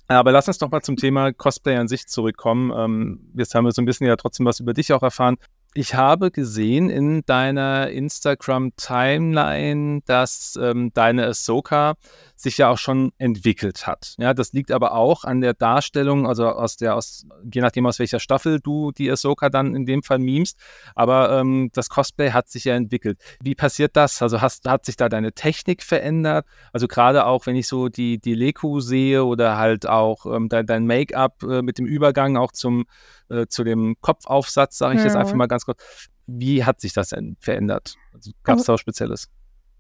aber lass uns doch mal zum Thema Cosplay an sich zurückkommen. Ähm, jetzt haben wir so ein bisschen ja trotzdem was über dich auch erfahren. Ich habe gesehen in deiner Instagram-Timeline, dass ähm, deine Ahsoka sich ja auch schon entwickelt hat. Ja, das liegt aber auch an der Darstellung, also aus der, aus, je nachdem aus welcher Staffel du die Ahsoka dann in dem Fall memst. Aber ähm, das Cosplay hat sich ja entwickelt. Wie passiert das? Also hast, hat sich da deine Technik verändert? Also gerade auch, wenn ich so die, die Leku sehe oder halt auch ähm, dein, dein Make-up äh, mit dem Übergang auch zum äh, zu dem Kopfaufsatz, sage ich mhm. jetzt einfach mal ganz kurz. Wie hat sich das denn verändert? Also, Gab es da was Spezielles?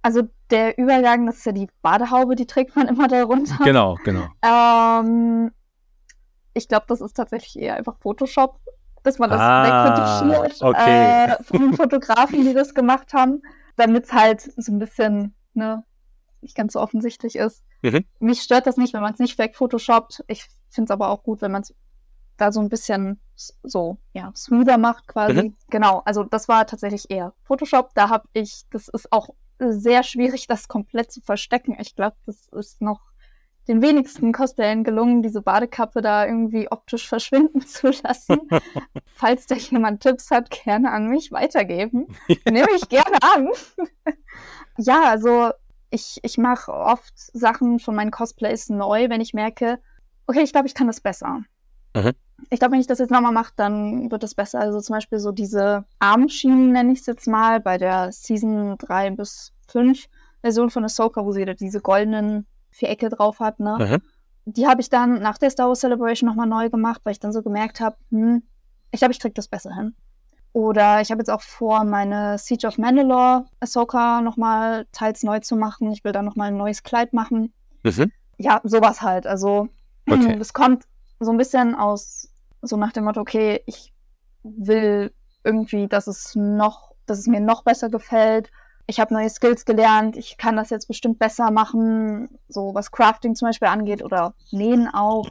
Also der Übergang, das ist ja die Badehaube, die trägt man immer darunter. Genau, genau. Ähm, ich glaube, das ist tatsächlich eher einfach Photoshop, dass man das ah, wegretuschiert okay. äh, von den Fotografen, die das gemacht haben, damit es halt so ein bisschen ne, nicht ganz so offensichtlich ist. Mhm. Mich stört das nicht, wenn man es nicht wegphotoshoppt. Ich finde es aber auch gut, wenn man es da so ein bisschen so, ja, smoother macht quasi. Mhm. Genau, also das war tatsächlich eher Photoshop. Da habe ich, das ist auch sehr schwierig, das komplett zu verstecken. Ich glaube, das ist noch den wenigsten Cosplayern gelungen, diese Badekappe da irgendwie optisch verschwinden zu lassen. Falls da jemand Tipps hat, gerne an mich weitergeben. Nehme ich gerne an. ja, also ich, ich mache oft Sachen von meinen Cosplays neu, wenn ich merke, okay, ich glaube, ich kann das besser. Mhm ich glaube, wenn ich das jetzt nochmal mache, dann wird es besser. Also zum Beispiel so diese Armschienen, nenne ich es jetzt mal, bei der Season 3 bis 5 Version von Ahsoka, wo sie da diese goldenen Vierecke drauf hat, ne? Mhm. Die habe ich dann nach der Star Wars Celebration nochmal neu gemacht, weil ich dann so gemerkt habe, hm, ich glaube, ich kriege das besser hin. Oder ich habe jetzt auch vor, meine Siege of Mandalore Ahsoka nochmal teils neu zu machen. Ich will da nochmal ein neues Kleid machen. Mhm. Ja, sowas halt. Also, okay. das kommt so ein bisschen aus, so nach dem Motto, okay, ich will irgendwie, dass es noch, dass es mir noch besser gefällt. Ich habe neue Skills gelernt, ich kann das jetzt bestimmt besser machen, so was Crafting zum Beispiel angeht oder Nähen auch,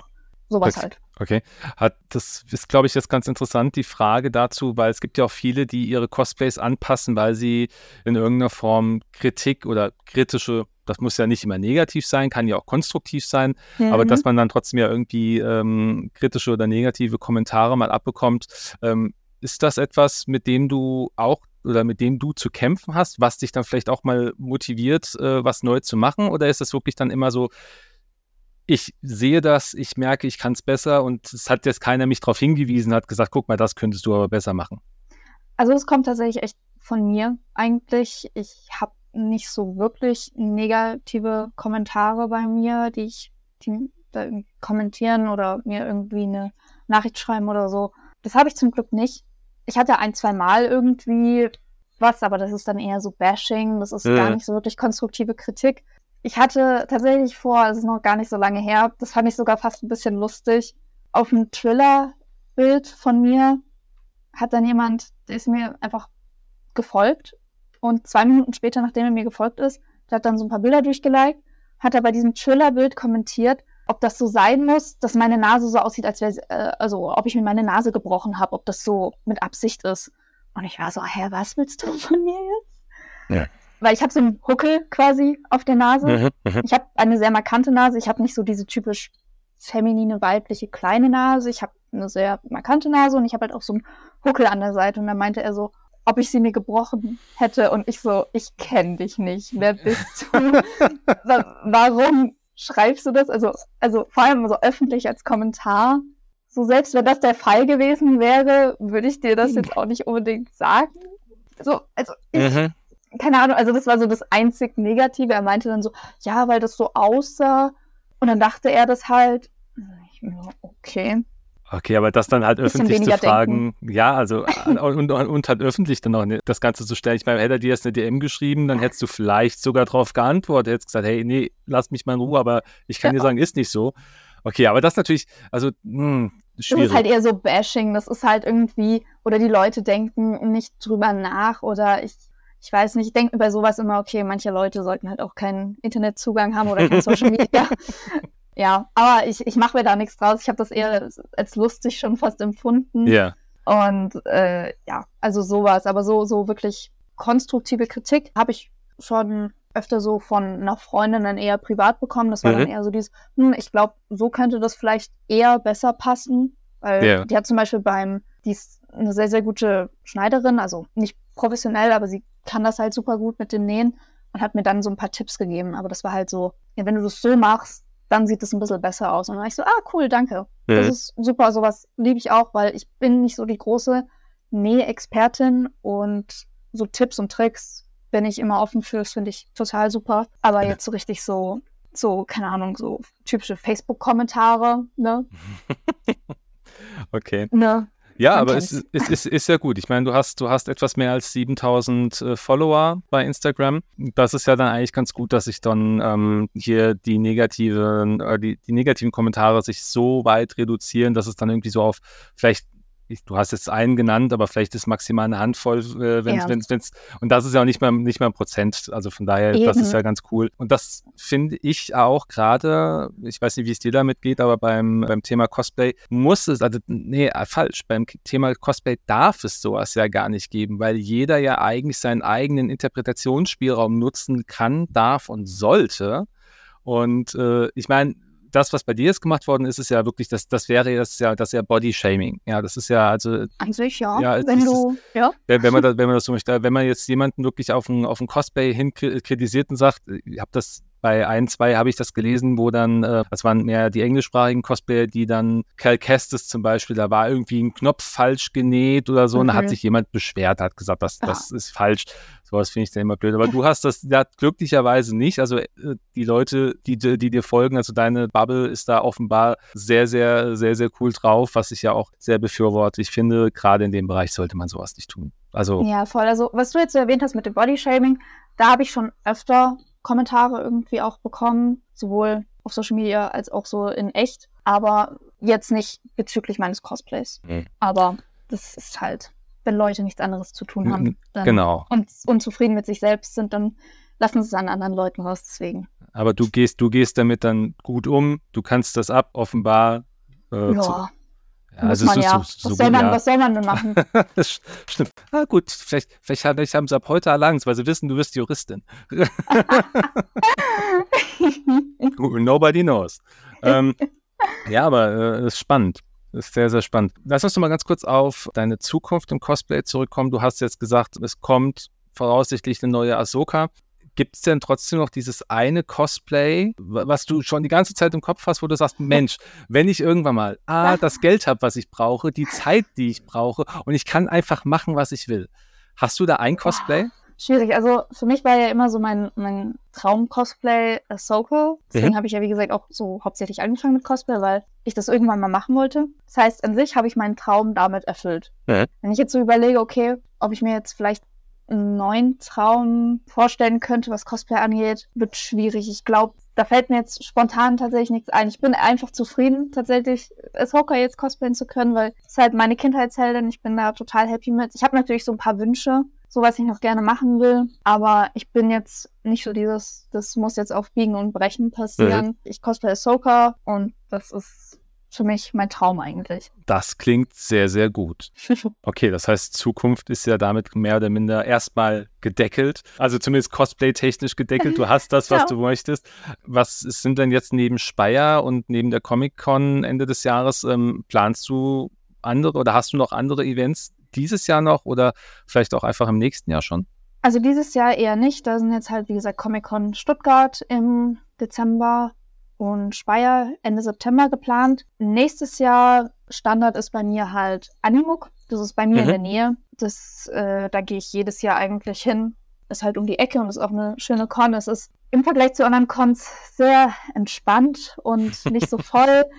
sowas okay. halt. Okay, hat das ist, glaube ich, jetzt ganz interessant, die Frage dazu, weil es gibt ja auch viele, die ihre Cosplays anpassen, weil sie in irgendeiner Form Kritik oder kritische das muss ja nicht immer negativ sein, kann ja auch konstruktiv sein, mhm. aber dass man dann trotzdem ja irgendwie ähm, kritische oder negative Kommentare mal abbekommt. Ähm, ist das etwas, mit dem du auch oder mit dem du zu kämpfen hast, was dich dann vielleicht auch mal motiviert, äh, was neu zu machen? Oder ist das wirklich dann immer so, ich sehe das, ich merke, ich kann es besser und es hat jetzt keiner mich darauf hingewiesen, hat gesagt, guck mal, das könntest du aber besser machen? Also es kommt tatsächlich echt von mir eigentlich. Ich habe nicht so wirklich negative Kommentare bei mir, die ich die da kommentieren oder mir irgendwie eine Nachricht schreiben oder so. Das habe ich zum Glück nicht. Ich hatte ein, zwei Mal irgendwie was, aber das ist dann eher so Bashing, das ist Mhm. gar nicht so wirklich konstruktive Kritik. Ich hatte tatsächlich vor, es ist noch gar nicht so lange her, das fand ich sogar fast ein bisschen lustig, auf ein Thriller-Bild von mir hat dann jemand, der ist mir einfach gefolgt und zwei Minuten später, nachdem er mir gefolgt ist, der hat dann so ein paar Bilder durchgeliked, hat er bei diesem Thriller-Bild kommentiert, ob das so sein muss, dass meine Nase so aussieht, als wäre, äh, also ob ich mir meine Nase gebrochen habe, ob das so mit Absicht ist. Und ich war so, hä, was willst du von mir jetzt? Ja. Weil ich habe so einen Huckel quasi auf der Nase. Mhm, mhm. Ich habe eine sehr markante Nase. Ich habe nicht so diese typisch feminine, weibliche, kleine Nase. Ich habe eine sehr markante Nase und ich habe halt auch so einen Huckel an der Seite. Und dann meinte er so, ob ich sie mir gebrochen hätte. Und ich so, ich kenne dich nicht. Wer bist du? Wa- Warum schreibst du das? Also, also vor allem so öffentlich als Kommentar. So selbst wenn das der Fall gewesen wäre, würde ich dir das jetzt auch nicht unbedingt sagen. So, also ich, Mhm. keine Ahnung, also das war so das einzig Negative. Er meinte dann so, ja, weil das so aussah. Und dann dachte er das halt. Okay. Okay, aber das dann halt öffentlich zu fragen, ja, also und, und, und halt öffentlich dann auch ne- das Ganze zu stellen. Ich meine, hätte er dir jetzt eine DM geschrieben, dann hättest du vielleicht sogar darauf geantwortet, hättest gesagt, hey, nee, lass mich mal in Ruhe, aber ich kann Ja. dir sagen, ist nicht so. Okay, aber das natürlich, also, hm, Das schwierig. ist halt eher so Bashing. Das ist halt irgendwie, oder die Leute denken nicht drüber nach oder ich, ich weiß nicht, ich denke über sowas immer, okay, manche Leute sollten halt auch keinen Internetzugang haben oder kein Social Media. Ja, aber ich, ich mache mir da nichts draus. Ich habe das eher als lustig schon fast empfunden. ja, Und äh, ja, also sowas, aber so, so wirklich konstruktive Kritik habe ich schon öfter so von einer Freundin dann eher privat bekommen. Das war Mhm. dann eher so dieses, hm, ich glaube, so könnte das vielleicht eher besser passen. Weil Ja. die hat zum Beispiel beim, die ist eine sehr, sehr gute Schneiderin, also nicht professionell, aber sie kann das halt super gut mit dem Nähen und hat mir dann so ein paar Tipps gegeben. Aber das war halt so, ja, wenn du das so machst, dann sieht es ein bisschen besser aus. Und dann war ich so, ah, cool, danke. Das Mhm. ist super, sowas liebe ich auch, weil ich bin nicht so die große Nähexpertin und so Tipps und Tricks bin ich immer offen für, das finde ich total super. Aber Ja. jetzt so richtig so, so, keine Ahnung, so typische Facebook-Kommentare, ne? okay. ne? Ja, aber es ist, ist, ist ja gut. Ich meine, du hast, du hast etwas mehr als 7000 äh, Follower bei Instagram. Das ist ja dann eigentlich ganz gut, dass sich dann ähm, hier die negativen, äh, die, die negativen Kommentare sich so weit reduzieren, dass es dann irgendwie so auf vielleicht ich, du hast jetzt einen genannt, aber vielleicht ist maximal eine Handvoll, äh, wenn Ja. wenn's, wenn's, und das ist ja auch nicht mal, nicht mal ein Prozent. Also von daher, das Eben. ist ja ganz cool. Und das finde ich auch gerade, ich weiß nicht, wie es dir damit geht, aber beim, beim Thema Cosplay muss es, also nee, äh, falsch, beim Thema Cosplay darf es sowas ja gar nicht geben, weil jeder ja eigentlich seinen eigenen Interpretationsspielraum nutzen kann, darf und sollte. Und äh, ich meine, das, was bei dir jetzt gemacht worden ist, ist ja wirklich, das, das wäre das ist ja, das ist ja Body-Shaming. Ja, das ist ja, also An sich, ja. Ja, wenn du, ja. wenn, man das, wenn man das so möchte, wenn man jetzt jemanden wirklich auf ein, auf ein Cosplay hin kri- kritisiert und sagt, ich habe das bei ein, zwei habe ich das gelesen, wo dann, äh, das waren mehr die englischsprachigen Cosplayer, die dann Cal Kestis zum Beispiel, da war irgendwie ein Knopf falsch genäht oder so, und da hat Mhm. sich jemand beschwert, hat gesagt, das, Ah. das ist falsch. Sowas finde ich dann immer blöd. Aber du hast das ja glücklicherweise nicht. Also äh, die Leute, die, die die dir folgen, also deine Bubble ist da offenbar sehr, sehr, sehr, sehr cool drauf, was ich ja auch sehr befürworte. Ich finde, gerade in dem Bereich sollte man sowas nicht tun. Also, Ja, voll. Also, was du jetzt so erwähnt hast mit dem Bodyshaming, da habe ich schon öfter Kommentare irgendwie auch bekommen, sowohl auf Social Media als auch so in echt, aber jetzt nicht bezüglich meines Cosplays. Mhm. Aber das ist halt, wenn Leute nichts anderes zu tun haben genau. und unzufrieden mit sich selbst sind, dann lassen sie es an anderen Leuten raus. Deswegen. Aber du gehst, du gehst damit dann gut um, du kannst das ab, offenbar. Äh, zu- ja, muss also man ja. so, was, so soll gut, man, ja. was soll man denn machen? das stimmt. Ah, gut, vielleicht, vielleicht, haben- vielleicht haben sie ab heute Angst, weil sie wissen, du bist Juristin. Nobody knows. Ähm, ja, aber äh, ist spannend. Ist sehr, sehr spannend. Lass uns mal ganz kurz auf deine Zukunft im Cosplay zurückkommen. Du hast jetzt gesagt, es kommt voraussichtlich eine neue Ahsoka. Gibt es denn trotzdem noch dieses eine Cosplay, wa- was du schon die ganze Zeit im Kopf hast, wo du sagst, Mensch, wenn ich irgendwann mal A, das Geld habe, was ich brauche, die Zeit, die ich brauche und ich kann einfach machen, was ich will. Hast du da ein Cosplay? Schwierig. Also für mich war ja immer so mein, mein Traum-Cosplay Ahsoka. Deswegen Mhm. habe ich ja, wie gesagt, auch so hauptsächlich angefangen mit Cosplay, weil ich das irgendwann mal machen wollte. Das heißt, an sich habe ich meinen Traum damit erfüllt. Mhm. Wenn ich jetzt so überlege, okay, ob ich mir jetzt vielleicht einen neuen Traum vorstellen könnte, was Cosplay angeht, wird schwierig. Ich glaube, da fällt mir jetzt spontan tatsächlich nichts ein. Ich bin einfach zufrieden, tatsächlich als Hocker jetzt cosplayen zu können, weil es ist halt meine Kindheitsheldin. Ich bin da total happy mit. Ich habe natürlich so ein paar Wünsche, so was ich noch gerne machen will, aber ich bin jetzt nicht so dieses, das muss jetzt auf Biegen und Brechen passieren. Mhm. Ich cosplay Ahsoka und das ist für mich mein Traum eigentlich. Das klingt sehr, sehr gut. Okay, das heißt, Zukunft ist ja damit mehr oder minder erstmal gedeckelt. Also zumindest Cosplay-technisch gedeckelt. Du hast das, was ja. du möchtest. Was sind denn jetzt neben Speyer und neben der Comic-Con Ende des Jahres? Ähm, planst du andere oder hast du noch andere Events dieses Jahr noch oder vielleicht auch einfach im nächsten Jahr schon? Also dieses Jahr eher nicht. Da sind jetzt halt, wie gesagt, Comic-Con Stuttgart im Dezember und Speyer Ende September geplant. Nächstes Jahr Standard ist bei mir halt Animuk. Das ist bei mir mhm. in der Nähe. Das, äh, da gehe ich jedes Jahr eigentlich hin. Ist halt um die Ecke und ist auch eine schöne Con. Es ist im Vergleich zu anderen Cons sehr entspannt und nicht so voll.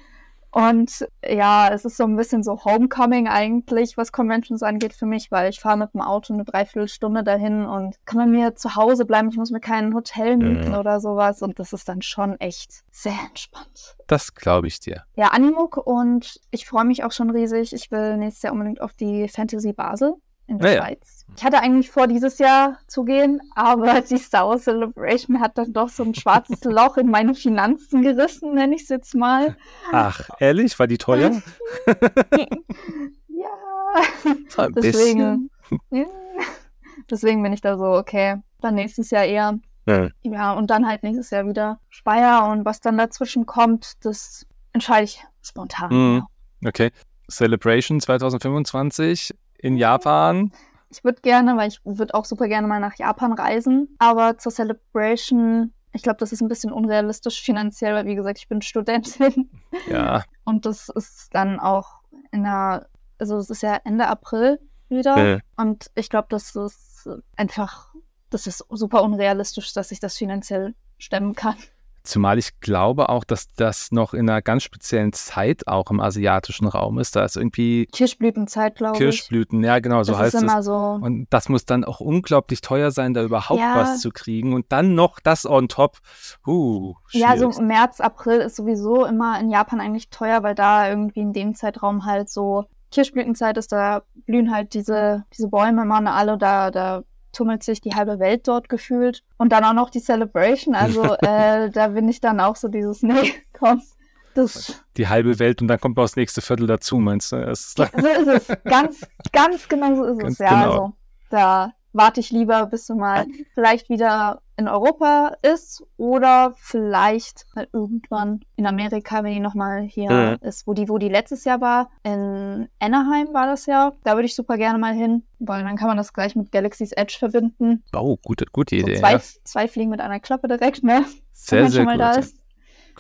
Und ja, es ist so ein bisschen so Homecoming eigentlich, was Conventions angeht für mich, weil ich fahre mit dem Auto eine Dreiviertelstunde dahin und kann man mir zu Hause bleiben. Ich muss mir kein Hotel mieten ja. oder sowas. Und das ist dann schon echt sehr entspannt. Das glaube ich dir. Ja, Animuk und ich freue mich auch schon riesig. Ich will nächstes Jahr unbedingt auf die Fantasy Basel in der ja, Schweiz. Ja. Ich hatte eigentlich vor, dieses Jahr zu gehen, aber die Star Wars Celebration hat dann doch so ein schwarzes Loch in meine Finanzen gerissen, nenne ich es jetzt mal. Ach, ehrlich? War die teuer? ja. deswegen, deswegen bin ich da so, okay, dann nächstes Jahr eher. Ja. ja, und dann halt nächstes Jahr wieder Speyer und was dann dazwischen kommt, das entscheide ich spontan. Mhm. Okay. Celebration 2025 in Japan? Ich würde gerne, weil ich würde auch super gerne mal nach Japan reisen, aber zur Celebration, ich glaube, das ist ein bisschen unrealistisch finanziell, weil wie gesagt, ich bin Studentin. Ja. Und das ist dann auch in der, also es ist ja Ende April wieder. Ja. Und ich glaube, das ist einfach, das ist super unrealistisch, dass ich das finanziell stemmen kann. Zumal ich glaube auch, dass das noch in einer ganz speziellen Zeit auch im asiatischen Raum ist. Da ist irgendwie. Kirschblütenzeit, glaube ich. Kirschblüten, ja, genau, so das heißt ist immer es. So und das muss dann auch unglaublich teuer sein, da überhaupt ja. was zu kriegen. Und dann noch das on top. Uh, ja, so März, April ist sowieso immer in Japan eigentlich teuer, weil da irgendwie in dem Zeitraum halt so Kirschblütenzeit ist, da blühen halt diese, diese Bäume immer alle, da, da tummelt sich die halbe Welt dort gefühlt. Und dann auch noch die Celebration. Also äh, da bin ich dann auch so dieses, nee, komm. Das die halbe Welt und dann kommt noch das nächste Viertel dazu, meinst du? So ist es. Ganz, ganz genau so ist ganz es. Ja, genau. also da warte ich lieber, bis du mal vielleicht wieder in Europa ist oder vielleicht halt irgendwann in Amerika, wenn die nochmal hier mhm. ist, wo die, wo die letztes Jahr war. In Anaheim war das ja. Da würde ich super gerne mal hin, weil dann kann man das gleich mit Galaxy's Edge verbinden. Oh, gute, gute Idee. So zwei, ja. zwei Fliegen mit einer Klappe direkt, ne? Sehr, sehr gut.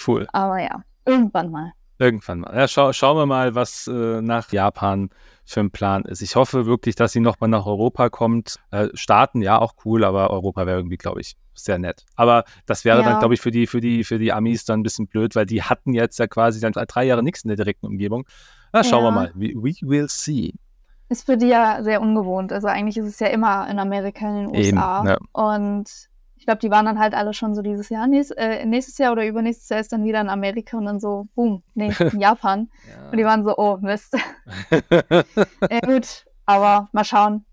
Cool. Aber ja, irgendwann mal. Irgendwann mal. Ja, schau, schauen wir mal, was äh, nach Japan für ein Plan ist. Ich hoffe wirklich, dass sie nochmal nach Europa kommt. Äh, Staaten, ja, auch cool, aber Europa wäre irgendwie, glaube ich, sehr nett. Aber das wäre ja. dann, glaube ich, für die, für die, für die Amis dann ein bisschen blöd, weil die hatten jetzt ja quasi dann drei Jahre nichts in der direkten Umgebung. Na, schauen ja. wir mal. We, we, will see. Ist für die ja sehr ungewohnt. Also eigentlich ist es ja immer in Amerika, in den USA. Eben, ja. Und glaube, die waren dann halt alle schon so dieses Jahr, nächstes, äh, nächstes Jahr oder übernächstes Jahr ist dann wieder in Amerika und dann so, boom, nee, in Japan. ja. Und die waren so, oh, Mist. ja, gut, aber mal schauen.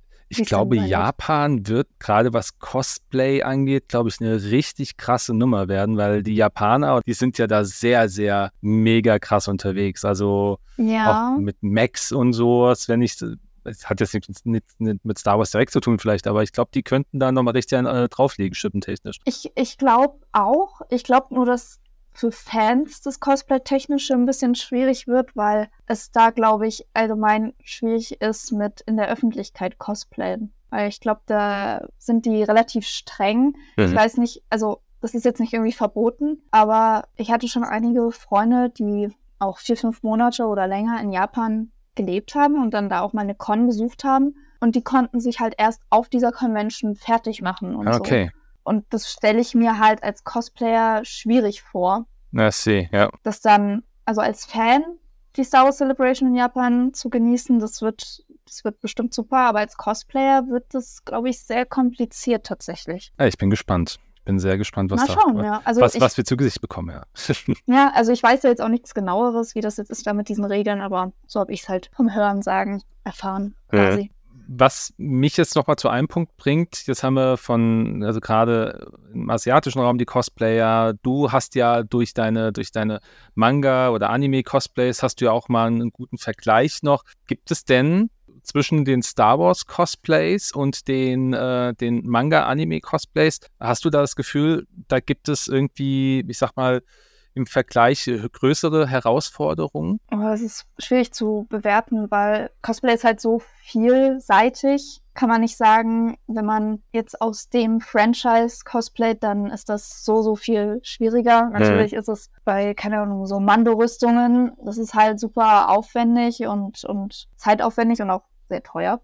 Ich glaube, Japan wird gerade was Cosplay angeht, glaube ich, eine richtig krasse Nummer werden, weil die Japaner, die sind ja da sehr, sehr mega krass unterwegs. Also ja. auch mit Max und sowas, wenn ich es hat jetzt nichts nicht, nicht mit Star Wars direkt zu tun vielleicht, aber ich glaube, die könnten da nochmal richtig äh, drauflegen, schippentechnisch. Ich, ich glaube auch. Ich glaube nur, dass für Fans das Cosplay-Technische ein bisschen schwierig wird, weil es da, glaube ich, allgemein schwierig ist mit in der Öffentlichkeit Cosplayen. Weil ich glaube, da sind die relativ streng. Mhm. Ich weiß nicht, also das ist jetzt nicht irgendwie verboten, aber ich hatte schon einige Freunde, die auch vier, fünf Monate oder länger in Japan gelebt haben und dann da auch mal eine Con besucht haben. Und die konnten sich halt erst auf dieser Convention fertig machen und okay. so. Und das stelle ich mir halt als Cosplayer schwierig vor. Na, see, ja. Das dann, also als Fan, die Star Wars Celebration in Japan zu genießen, das wird das wird bestimmt super, aber als Cosplayer wird das, glaube ich, sehr kompliziert tatsächlich. Ja, ich bin gespannt. Ich bin sehr gespannt, was, Mal da, schauen, ja. Also was, ich, was wir zu Gesicht bekommen, ja. ja, also ich weiß ja jetzt auch nichts genaueres, wie das jetzt ist da mit diesen Regeln, aber so habe ich es halt vom Hören sagen erfahren quasi. Was mich jetzt nochmal zu einem Punkt bringt, jetzt haben wir von, also gerade im asiatischen Raum die Cosplayer, du hast ja durch deine, durch deine Manga- oder Anime-Cosplays hast du ja auch mal einen guten Vergleich noch. Gibt es denn zwischen den Star Wars Cosplays und den, äh, den Manga-Anime Cosplays, hast du da das Gefühl, da gibt es irgendwie, ich sag mal, im Vergleich größere Herausforderungen? Oh, das ist schwierig zu bewerten, weil Cosplay ist halt so vielseitig. Kann man nicht sagen, wenn man jetzt aus dem Franchise cosplayt, dann ist das so, so viel schwieriger. Natürlich ist es bei, keine Ahnung, so Mando-Rüstungen, das ist halt super aufwendig und, und zeitaufwendig und auch sehr teuer,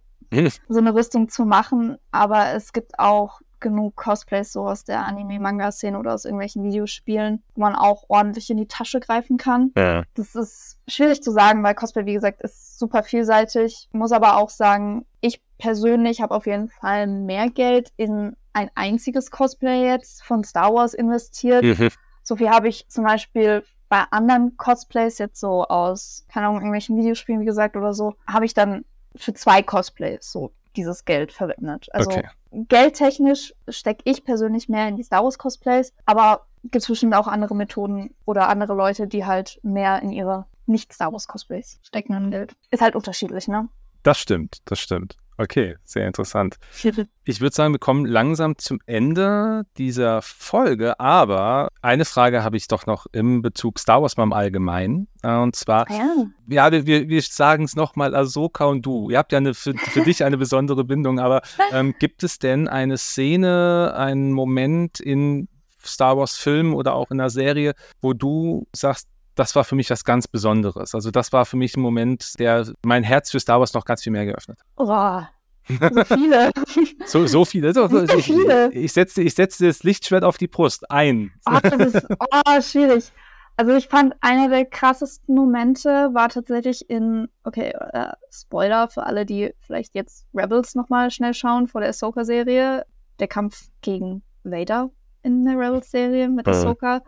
so eine Rüstung zu machen. Aber es gibt auch genug Cosplays so aus der Anime-Manga-Szene oder aus irgendwelchen Videospielen, wo man auch ordentlich in die Tasche greifen kann. Ja. Das ist schwierig zu sagen, weil Cosplay, wie gesagt, ist super vielseitig. Muss aber auch sagen, ich persönlich habe auf jeden Fall mehr Geld in ein einziges Cosplay jetzt von Star Wars investiert. Mhm. So viel habe ich zum Beispiel bei anderen Cosplays jetzt so aus, keine Ahnung, irgendwelchen Videospielen, wie gesagt, oder so, habe ich dann für zwei Cosplays so dieses Geld verwendet. Also Okay. Geldtechnisch stecke ich persönlich mehr in die Star Wars Cosplays, aber gibt es bestimmt auch andere Methoden oder andere Leute, die halt mehr in ihre nicht Star Wars Cosplays stecken an Geld. Ist halt unterschiedlich, ne? Das stimmt, das stimmt. Okay, sehr interessant. Ich würde sagen, wir kommen langsam zum Ende dieser Folge, aber eine Frage habe ich doch noch im Bezug Star Wars mal im Allgemeinen. Äh, Und zwar, Ah ja. ja, wir, wir, wir sagen es nochmal, Ahsoka und du. Ihr habt ja eine, für, für dich eine besondere Bindung, aber ähm, gibt es denn eine Szene, einen Moment in Star Wars Film oder auch in einer Serie, wo du sagst, das war für mich was ganz Besonderes. Also das war für mich ein Moment, der mein Herz für Star Wars noch ganz viel mehr geöffnet hat. Oh, so viele. So, so viele. So, Sehr ich, viele. ich, setze, ich setze das Lichtschwert auf die Brust. Ein. Oh, das ist oh, schwierig. Also ich fand, einer der krassesten Momente war tatsächlich in, okay, äh, Spoiler für alle, die vielleicht jetzt Rebels nochmal schnell schauen vor der Ahsoka-Serie, der Kampf gegen Vader in der Rebels-Serie mit Mhm. Ahsoka,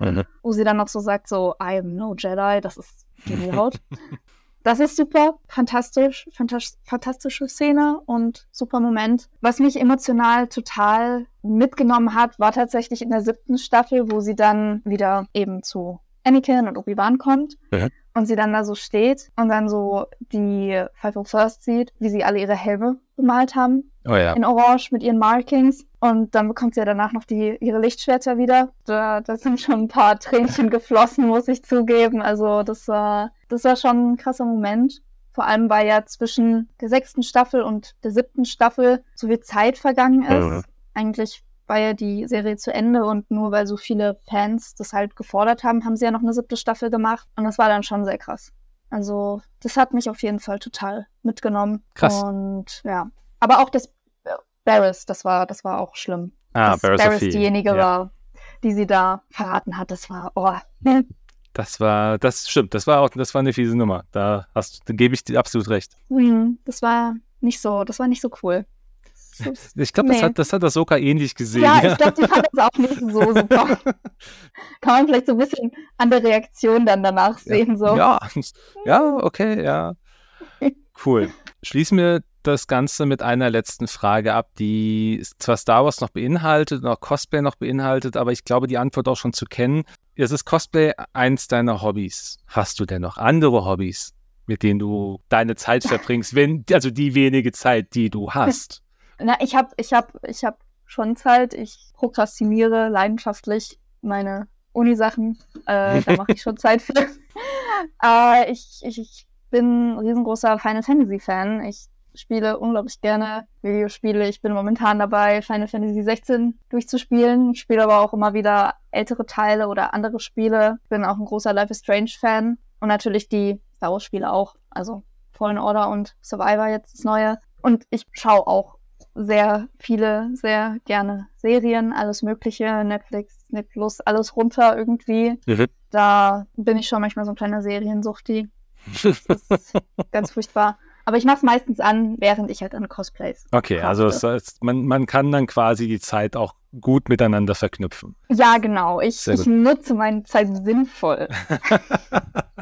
wo sie dann noch so sagt, so, I am no Jedi, das ist Gänsehaut. Das ist super, fantastisch, fantas fantastische Szene und super Moment. Was mich emotional total mitgenommen hat, war tatsächlich in der siebten Staffel, wo sie dann wieder eben zu Anakin und Obi-Wan kommt Ja. und sie dann da so steht und dann so die 501st sieht, wie sie alle ihre Helme bemalt haben Oh ja. in Orange mit ihren Markings. Und dann bekommt sie ja danach noch die, ihre Lichtschwerter wieder. Da, da sind schon ein paar Tränchen geflossen, muss ich zugeben. Also das war, das war schon ein krasser Moment. Vor allem, weil ja zwischen der sechsten Staffel und der siebten Staffel so viel Zeit vergangen ist. Mhm. Eigentlich war ja die Serie zu Ende und nur weil so viele Fans das halt gefordert haben, haben sie ja noch eine siebte Staffel gemacht. Und das war dann schon sehr krass. Also, das hat mich auf jeden Fall total mitgenommen. Krass. Und ja. Aber auch das äh, Barris, das war, das war auch schlimm. Ah, dass Barris Sophie. diejenige ja. war, die sie da verraten hat. Das war, oh, ne. Das war, das stimmt. Das war auch, das war eine fiese Nummer. Da hast, da gebe ich dir absolut recht. Hm, das war nicht so, das war nicht so cool. Das- Ich glaube, das Nee. hat, das hat Ahsoka ähnlich gesehen. Ja, ich glaube, die fand das auch nicht so super. Kann man vielleicht so ein bisschen an der Reaktion dann danach sehen. So. Ja, ja, okay, ja. Cool. Schließen wir das Ganze mit einer letzten Frage ab, die zwar Star Wars noch beinhaltet, noch Cosplay noch beinhaltet, aber ich glaube, die Antwort auch schon zu kennen. Jetzt ist Cosplay eins deiner Hobbys. Hast du denn noch andere Hobbys, mit denen du deine Zeit verbringst, wenn, also die wenige Zeit, die du hast? Na, ich habe ich hab, ich hab schon Zeit. Ich prokrastiniere leidenschaftlich meine Unisachen. Äh, da mache ich schon Zeit für. äh, ich, ich, ich bin ein riesengroßer Final Fantasy Fan. Ich spiele unglaublich gerne Videospiele. Ich bin momentan dabei, Final Fantasy 16 durchzuspielen. Ich spiele aber auch immer wieder ältere Teile oder andere Spiele. Bin auch ein großer Life is Strange Fan. Und natürlich die Star Wars Spiele auch. Also Fallen Order und Survivor jetzt das neue. Und ich schaue auch sehr viele, sehr gerne Serien, alles Mögliche, Netflix, Net Plus, alles runter irgendwie. Da bin ich schon manchmal so ein kleiner Seriensuchti. Das ist ganz furchtbar. Aber ich mache es meistens an, während ich halt an Cosplays. Okay, also es, es, man, man kann dann quasi die Zeit auch gut miteinander verknüpfen. Ja, genau. Ich, ich nutze meine Zeit sinnvoll.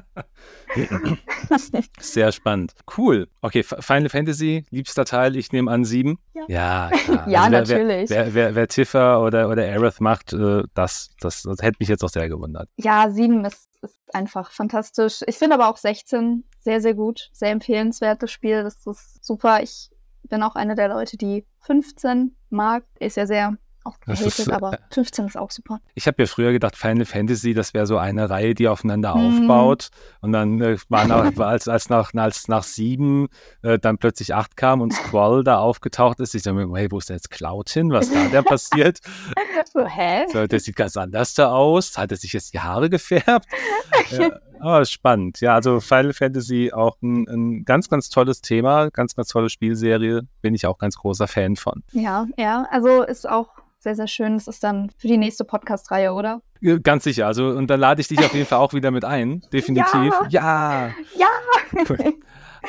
Sehr spannend. Cool. Okay, Final Fantasy, liebster Teil, ich nehme an sieben. Ja, ja, ja also wer, natürlich. Wer, wer, wer, wer Tiffer oder, oder Aerith macht, äh, das, das, das hätte mich jetzt auch sehr gewundert. Ja, sieben ist, ist einfach fantastisch. Ich finde aber auch 16 sehr, sehr gut. Sehr empfehlenswertes Spiel. Das ist super. Ich bin auch eine der Leute, die 15 mag. Ist ja sehr auch gehatet, ist, aber 15 ist auch super. Ich habe ja früher gedacht, Final Fantasy, das wäre so eine Reihe, die aufeinander mhm. aufbaut. Und dann äh, war nach, als, als, nach, als nach sieben äh, dann plötzlich acht kam und Squall da aufgetaucht ist, ich dachte mir, hey, wo ist denn jetzt Cloud hin? Was da denn passiert? so, hä? So, der sieht ganz anders da aus. Hat er sich jetzt die Haare gefärbt? ja. Oh, spannend. Ja, also Final Fantasy auch ein, ein, ganz, ganz tolles Thema, ganz, ganz tolle Spielserie. Bin ich auch ganz großer Fan von. Ja, ja. Also ist auch sehr, sehr schön. Das ist dann für die nächste Podcast-Reihe, oder? Ganz sicher. Also, und da lade ich dich auf jeden Fall auch wieder mit ein. Definitiv. Ja. Ja. ja.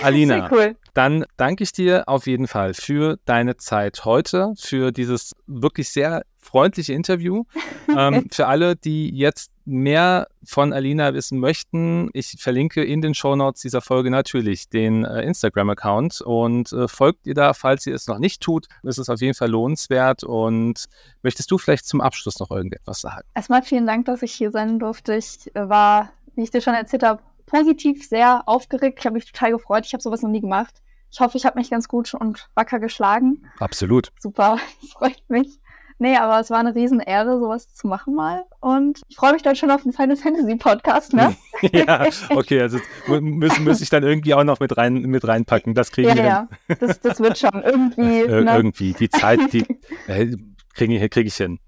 Alina, cool. dann danke ich dir auf jeden Fall für deine Zeit heute, für dieses wirklich sehr freundliche Interview. ähm, für alle, die jetzt mehr von Alina wissen möchten, ich verlinke in den Shownotes dieser Folge natürlich den äh, Instagram-Account und äh, folgt ihr da, falls ihr es noch nicht tut. Es ist auf jeden Fall lohnenswert. Und möchtest du vielleicht zum Abschluss noch irgendetwas sagen? Erstmal vielen Dank, dass ich hier sein durfte. Ich äh, war, wie ich dir schon erzählt habe, positiv sehr aufgeregt. Ich habe mich total gefreut. Ich habe sowas noch nie gemacht. Ich hoffe, ich habe mich ganz gut und wacker geschlagen. Absolut. Super, freut mich. Nee, aber es war eine Riesenehre, sowas zu machen mal. Und ich freue mich dann schon auf den Final Fantasy Podcast, ne? ja, okay, also müssen muss ich dann irgendwie auch noch mit rein mit reinpacken. Das kriegen ja, wir. Ja, das, das wird schon irgendwie. Äh, ne? Irgendwie. Die Zeit, die äh, kriege ich, krieg ich hin.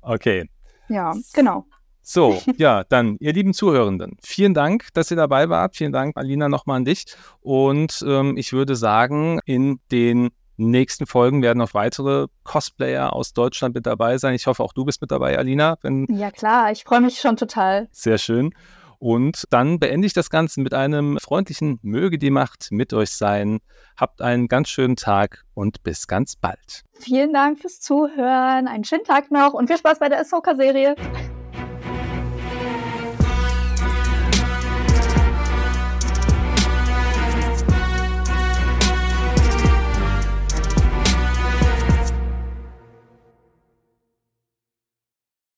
Okay. Ja, genau. So, ja, dann, ihr lieben Zuhörenden, vielen Dank, dass ihr dabei wart. Vielen Dank, Alina, nochmal an dich. Und ähm, ich würde sagen, in den nächsten Folgen werden noch weitere Cosplayer aus Deutschland mit dabei sein. Ich hoffe, auch du bist mit dabei, Alina. ja, klar, ich freue mich schon total. Sehr schön. Und dann beende ich das Ganze mit einem freundlichen Möge die Macht mit euch sein. Habt einen ganz schönen Tag und bis ganz bald. Vielen Dank fürs Zuhören. Einen schönen Tag noch und viel Spaß bei der Ahsoka-Serie.